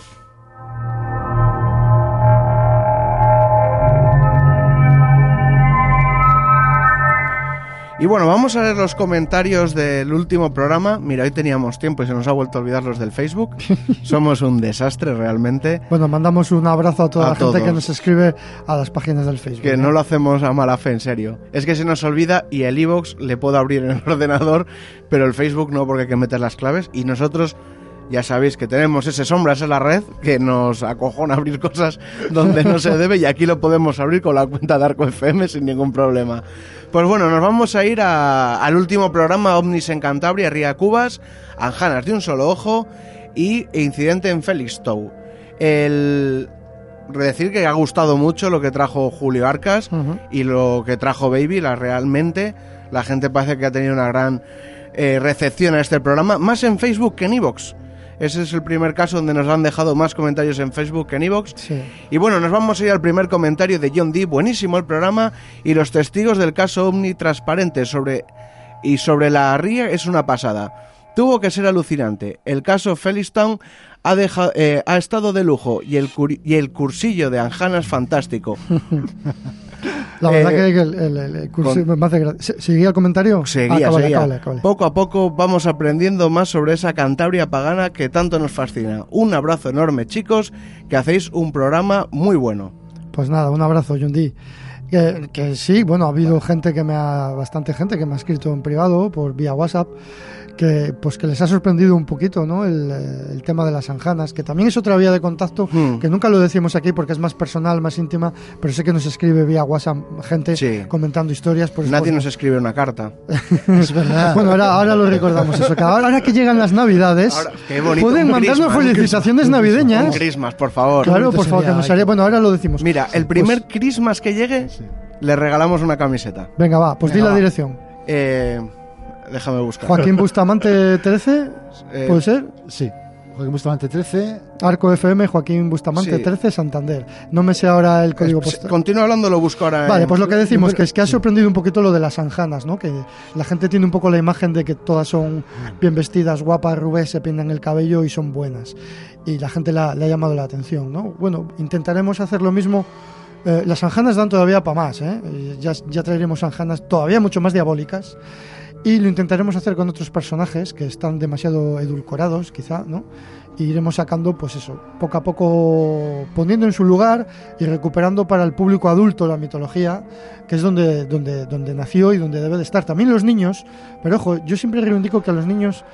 Y bueno, vamos a ver los comentarios del último programa. Mira, hoy teníamos tiempo y se nos ha vuelto a olvidar los del Facebook. Somos un desastre realmente. Bueno, mandamos un abrazo a toda la gente que nos escribe a las páginas del Facebook. Que ¿no? lo hacemos a mala fe, en serio. Es que se nos olvida y el iBox le puedo abrir en el ordenador, pero el Facebook no, porque hay que meter las claves. Y nosotros ya sabéis que tenemos ese sombras en la red que nos acojona abrir cosas donde no se debe y aquí lo podemos abrir con la cuenta de Arco FM sin ningún problema. Pues bueno, nos vamos a ir al último programa Omnis en Cantabria, Ría Cubas, Anjanas de un solo ojo y Incidente en Felixstowe. El decir que ha gustado mucho lo que trajo Julio Arcas y lo que trajo Baby, la realmente la gente parece que ha tenido una gran eh, recepción a este programa, más en Facebook que en Evox. Ese es el primer caso donde nos han dejado más comentarios en Facebook que en Evox. Y bueno, nos vamos a ir al primer comentario de John D. Buenísimo el programa y los testigos del caso Omni Transparente sobre y sobre la ría es una pasada. Tuvo que ser alucinante. El caso Felistown ha, dejado, eh, ha estado de lujo y el, y el cursillo de Anjana es fantástico. La verdad eh, que el, curso me hace gracia. ¿Seguía el comentario? Seguía, ah, seguía. Poco a poco vamos aprendiendo más sobre esa Cantabria pagana que tanto nos fascina. Un abrazo enorme, chicos, que hacéis un programa muy bueno. Pues nada, un abrazo, Yundi. Que, que sí, bueno, ha habido gente que me ha, bastante gente que me ha escrito en privado por vía WhatsApp que pues que les ha sorprendido un poquito ¿no? el, el, tema de las anjanas, que también es otra vía de contacto, hmm. que nunca lo decimos aquí porque es más personal, más íntima, pero sé que nos escribe vía WhatsApp gente comentando historias. Pues, Nadie nos escribe una carta. es verdad. bueno, ahora, ahora lo recordamos eso, que ahora, que llegan las navidades, pueden mandarnos felicitaciones navideñas. Un Christmas, por favor. Claro, por favor, que nos haría... Bueno, ahora lo decimos. Mira, el primer pues Christmas que llegue, le regalamos una camiseta. Venga, va, pues di la dirección. Eh Déjame buscar. Joaquín Bustamante 13, eh, ¿puede ser? Sí. Joaquín Bustamante 13. Arco FM, Joaquín Bustamante 13, Santander. No me sé ahora el código postal. Continúa hablando, lo busco ahora. Vale, pues lo que decimos, que es que ha sorprendido un poquito lo de las anjanas, ¿no? Que la gente tiene un poco la imagen de que todas son bien vestidas, guapas, rubés, se pintan el cabello y son buenas. Y la gente le ha llamado la atención, ¿no? Bueno, intentaremos hacer lo mismo. Eh, las anjanas dan todavía para más, ¿eh? Ya, ya traeremos anjanas todavía mucho más diabólicas. Y lo intentaremos hacer con otros personajes que están demasiado edulcorados, quizá, ¿no? Y iremos sacando, pues eso, poco a poco poniendo en su lugar y recuperando para el público adulto la mitología, que es donde, donde, donde nació y donde debe de estar. También los niños, pero ojo, yo siempre reivindico que a los niños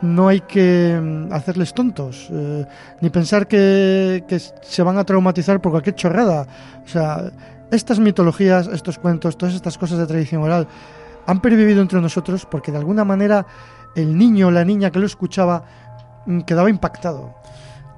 no hay que mm, hacerles tontos, eh, ni pensar que, que se van a traumatizar por cualquier chorrada. O sea, estas mitologías, estos cuentos, todas estas cosas de tradición oral, han pervivido entre nosotros porque de alguna manera el niño o la niña que lo escuchaba mm, quedaba impactado.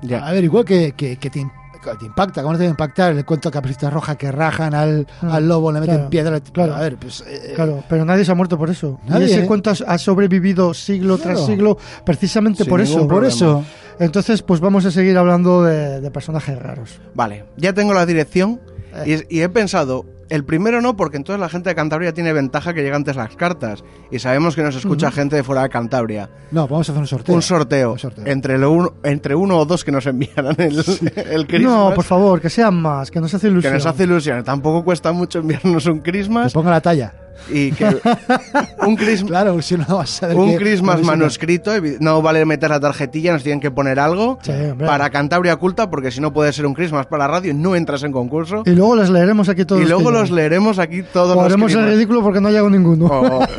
Ya. A ver, igual que, que, te, impacta, ¿cómo no te va a impactar el cuento de Caprista Roja que rajan al, ah, al lobo, le meten piedra? Claro, a ver, pues, eh, claro, pero nadie se ha muerto por eso. Nadie, y ese ¿eh? cuento ha sobrevivido siglo tras siglo precisamente por eso. Por eso. Entonces, pues vamos a seguir hablando de, personajes raros. Vale, ya tengo la dirección eh. y he pensado, el primero no, porque entonces la gente de Cantabria tiene ventaja que llegan antes las cartas. Y sabemos que nos escucha gente de fuera de Cantabria. No, vamos a hacer un sorteo. Un sorteo. Entre, lo uno, entre uno o dos que nos enviarán el, el Christmas. No, por favor, que sean más, que nos hace ilusión. Que nos hace ilusión. Tampoco cuesta mucho enviarnos un Christmas. Que ponga la talla y que un Christmas, claro, si no vas a un Christmas manuscrito, no vale meter la tarjetilla, nos tienen que poner algo para Cantabria Culta, porque si no puede ser un Christmas para la radio, no entras en concurso. Y luego los leeremos aquí todos. Y luego los leeremos aquí todos. O haremos el ridículo porque no llegado ninguno.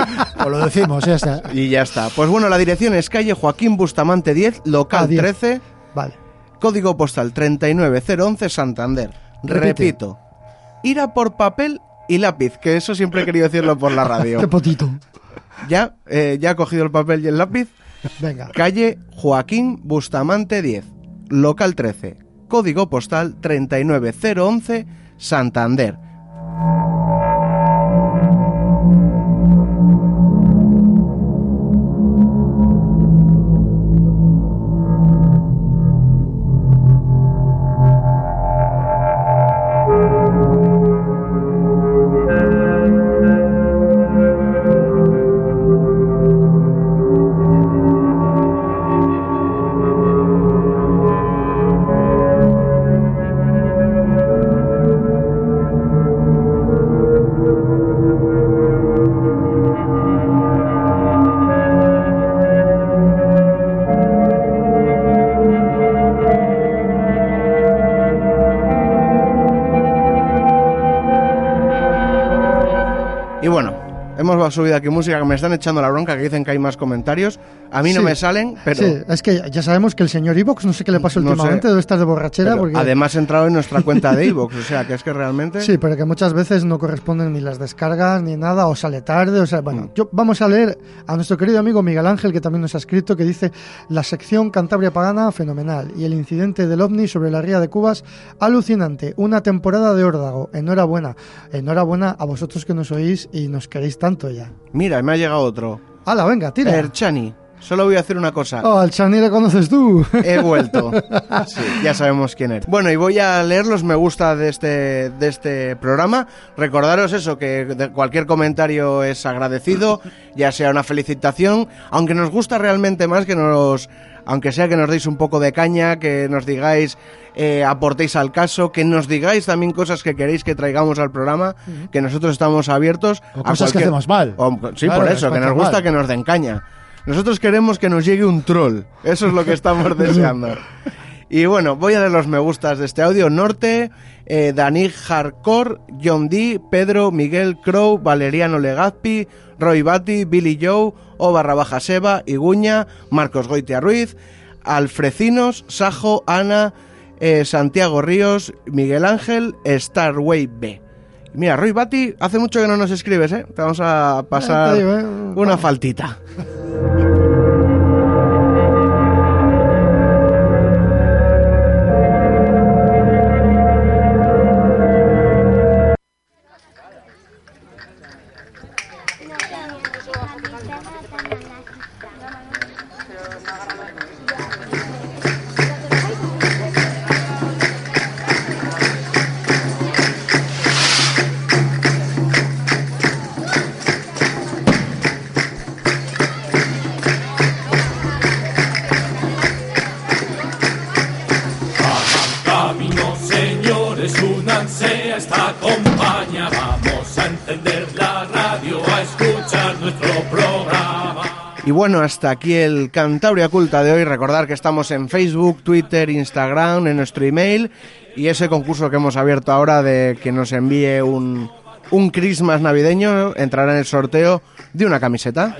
O, lo decimos, ya está. Y ya está. Pues bueno, la dirección es calle Joaquín Bustamante 10, local 13. Ah, vale. Código postal 39011 Santander. Repito, ir a por papel y lápiz, que eso siempre he querido decirlo por la radio. Qué potito. Ya, eh, ya ha cogido el papel y el lápiz. Venga. Calle Joaquín Bustamante 10, local 13, código postal 39011, Santander. Hemos subido aquí música que me están echando la bronca, que dicen que hay más comentarios. A mí no Sí. me salen, pero Sí, es que ya sabemos que el señor Ivox, no sé qué le pasó No sé. últimamente, debe estar de borrachera. porque... además he entrado en nuestra cuenta de iVoox, o sea que es que realmente... Sí, pero que muchas veces no corresponden ni las descargas ni nada, o sale tarde, o sea, Mm. bueno, yo vamos a leer a nuestro querido amigo Miguel Ángel, que también nos ha escrito, que dice, la sección Cantabria Pagana, fenomenal, y el incidente del OVNI sobre la ría de Cubas, alucinante, una temporada de órdago, enhorabuena, enhorabuena a vosotros que nos oís y nos queréis tanto ya. Mira, me ha llegado otro. ¡Hala, venga, tira! Erchani, solo voy a hacer una cosa. Oh, al Chani le conoces tú. He vuelto. Sí, ya sabemos quién es. Bueno, y voy a leer los me gusta de este, de este programa. Recordaros eso, que cualquier comentario es agradecido, ya sea una felicitación, aunque nos gusta realmente más que nos... Aunque sea que nos deis un poco de caña, que nos digáis, eh, aportéis al caso, que nos digáis también cosas que queréis que traigamos al programa, que nosotros estamos abiertos O a cosas que hacemos mal. o- sí, Claro, por es eso, que nos gusta mal. que nos den caña. Nosotros queremos que nos llegue un troll. Eso es lo que estamos deseando. Y bueno, voy a leer los me gustas de este audio. Norte, eh, Dani Hardcore, John D, Pedro, Miguel Crow, Valeriano Legazpi, Roy Bati, Billy Joe, O barra baja Seba, Iguña, Marcos Goitia Ruiz, Alfrecinos, Sajo, Ana, eh, Santiago Ríos, Miguel Ángel, Starway B. Mira, Roy Bati, hace mucho que no nos escribes, ¿eh? Te vamos a pasar digo, ¿eh? una faltita. Bueno, hasta aquí el Cantabria Culta de hoy. Recordar que estamos en Facebook, Twitter, Instagram, en nuestro email y ese concurso que hemos abierto ahora de que nos envíe un, un Christmas navideño entrará en el sorteo de una camiseta.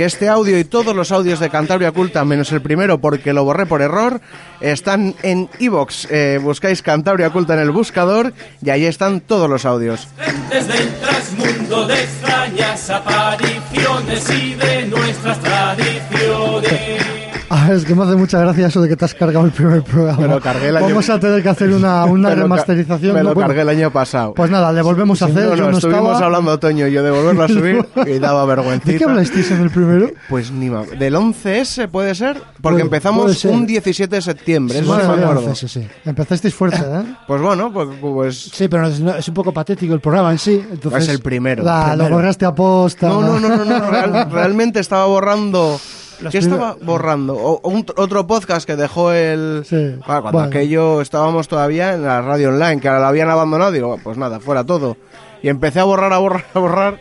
Que este audio y todos los audios de Cantabria Culta, menos el primero porque lo borré por error, están en iVox. buscáis Cantabria Culta en el buscador y ahí están todos los audios. Desde el trasmundo de extrañas apariciones y de nuestras tradiciones. Ah, es que me hace mucha gracia eso de que te has cargado el primer programa. Me lo cargué el año- Vamos a tener que hacer una, Me remasterización. Me lo Bueno, cargué el año pasado. Pues nada, le volvemos a hacer. No, no, yo no estuvimos estaba. hablando Toño y yo de volverlo a subir y daba vergüencita. ¿De qué hablasteis en el primero? Pues ni ma- ¿Del 11S puede ser? Porque Puede- puede empezamos ser. un 17 de septiembre, eso sí me. Sí, sí. Empezasteis fuerte, ¿eh? Pues bueno, pues, pues Sí, pero es, un poco patético el programa en sí. Entonces, es el primero. La- lo borraste a posta. No, no, no, no, no, real- realmente estaba borrando... ¿Qué primer- estaba borrando? O- un- otro podcast que dejó el... Sí. Claro, cuando aquello estábamos todavía en la radio online, que ahora la habían abandonado, digo, pues nada, fuera todo. Y empecé a borrar, a borrar, a borrar,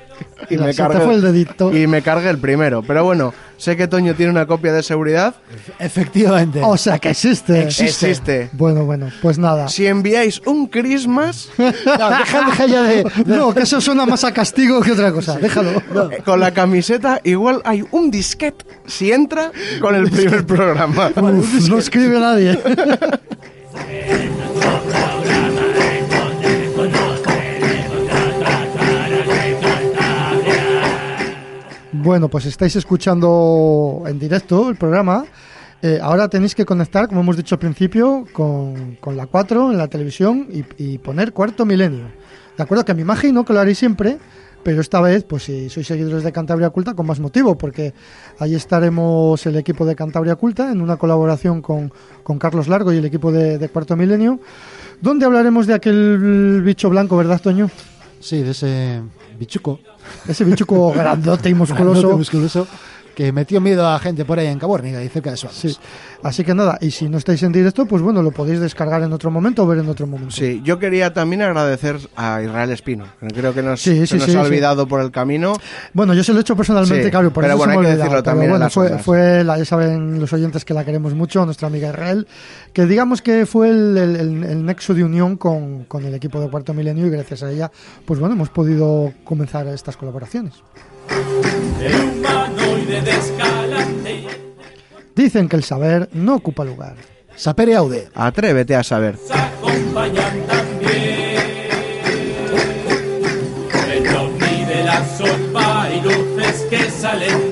y me cargué... fue el dedito. Y me cargué el primero. Pero bueno, sé que Toño tiene una copia de seguridad. Efectivamente. O sea, que existe. Existe. Bueno, bueno, pues nada. Si enviáis un Christmas No, deja, deja ya de, de- No, que eso suena más a castigo que otra cosa. Déjalo. eh, con la camiseta, igual hay un disquete si entra con el primer programa. Uf, no escribe nadie. Bueno, pues estáis escuchando en directo el programa. Eh, ahora tenéis que conectar, como hemos dicho al principio, con, con la 4 en la televisión y, poner cuarto milenio. De acuerdo que me imagino que lo haréis siempre, pero esta vez, pues si sois seguidores de Cantabria Culta, con más motivo, porque ahí estaremos el equipo de Cantabria Culta en una colaboración con, con Carlos Largo y el equipo de, de Cuarto Milenio, donde hablaremos de aquel bicho blanco, ¿verdad, Toño? Sí, de ese bichuco. Ese bichuco grandote y Grandote, musculoso musculoso. Que metió miedo a gente por ahí en Caborniga y cerca de Suárez. Sí. Así que nada, y si no estáis en directo, pues bueno, lo podéis descargar en otro momento o ver en otro momento. Sí, yo quería también agradecer a Israel Espino, que creo que nos, Sí, se sí, nos sí, ha sí. olvidado por el camino. Bueno, yo se lo he hecho personalmente, Sí, claro, por pero eso bueno, se me hay que olvidado, decirlo también bueno, fue, la, ya saben los oyentes que la queremos mucho, nuestra amiga Israel, que digamos que fue el, el- el- el nexo de unión con, con el equipo de Cuarto Milenio y gracias a ella, pues bueno, hemos podido comenzar estas colaboraciones. El. Dicen que el saber no ocupa lugar. Sapere aude. Atrévete a saber. Se acompañan también. El de la sopa y luces que salen.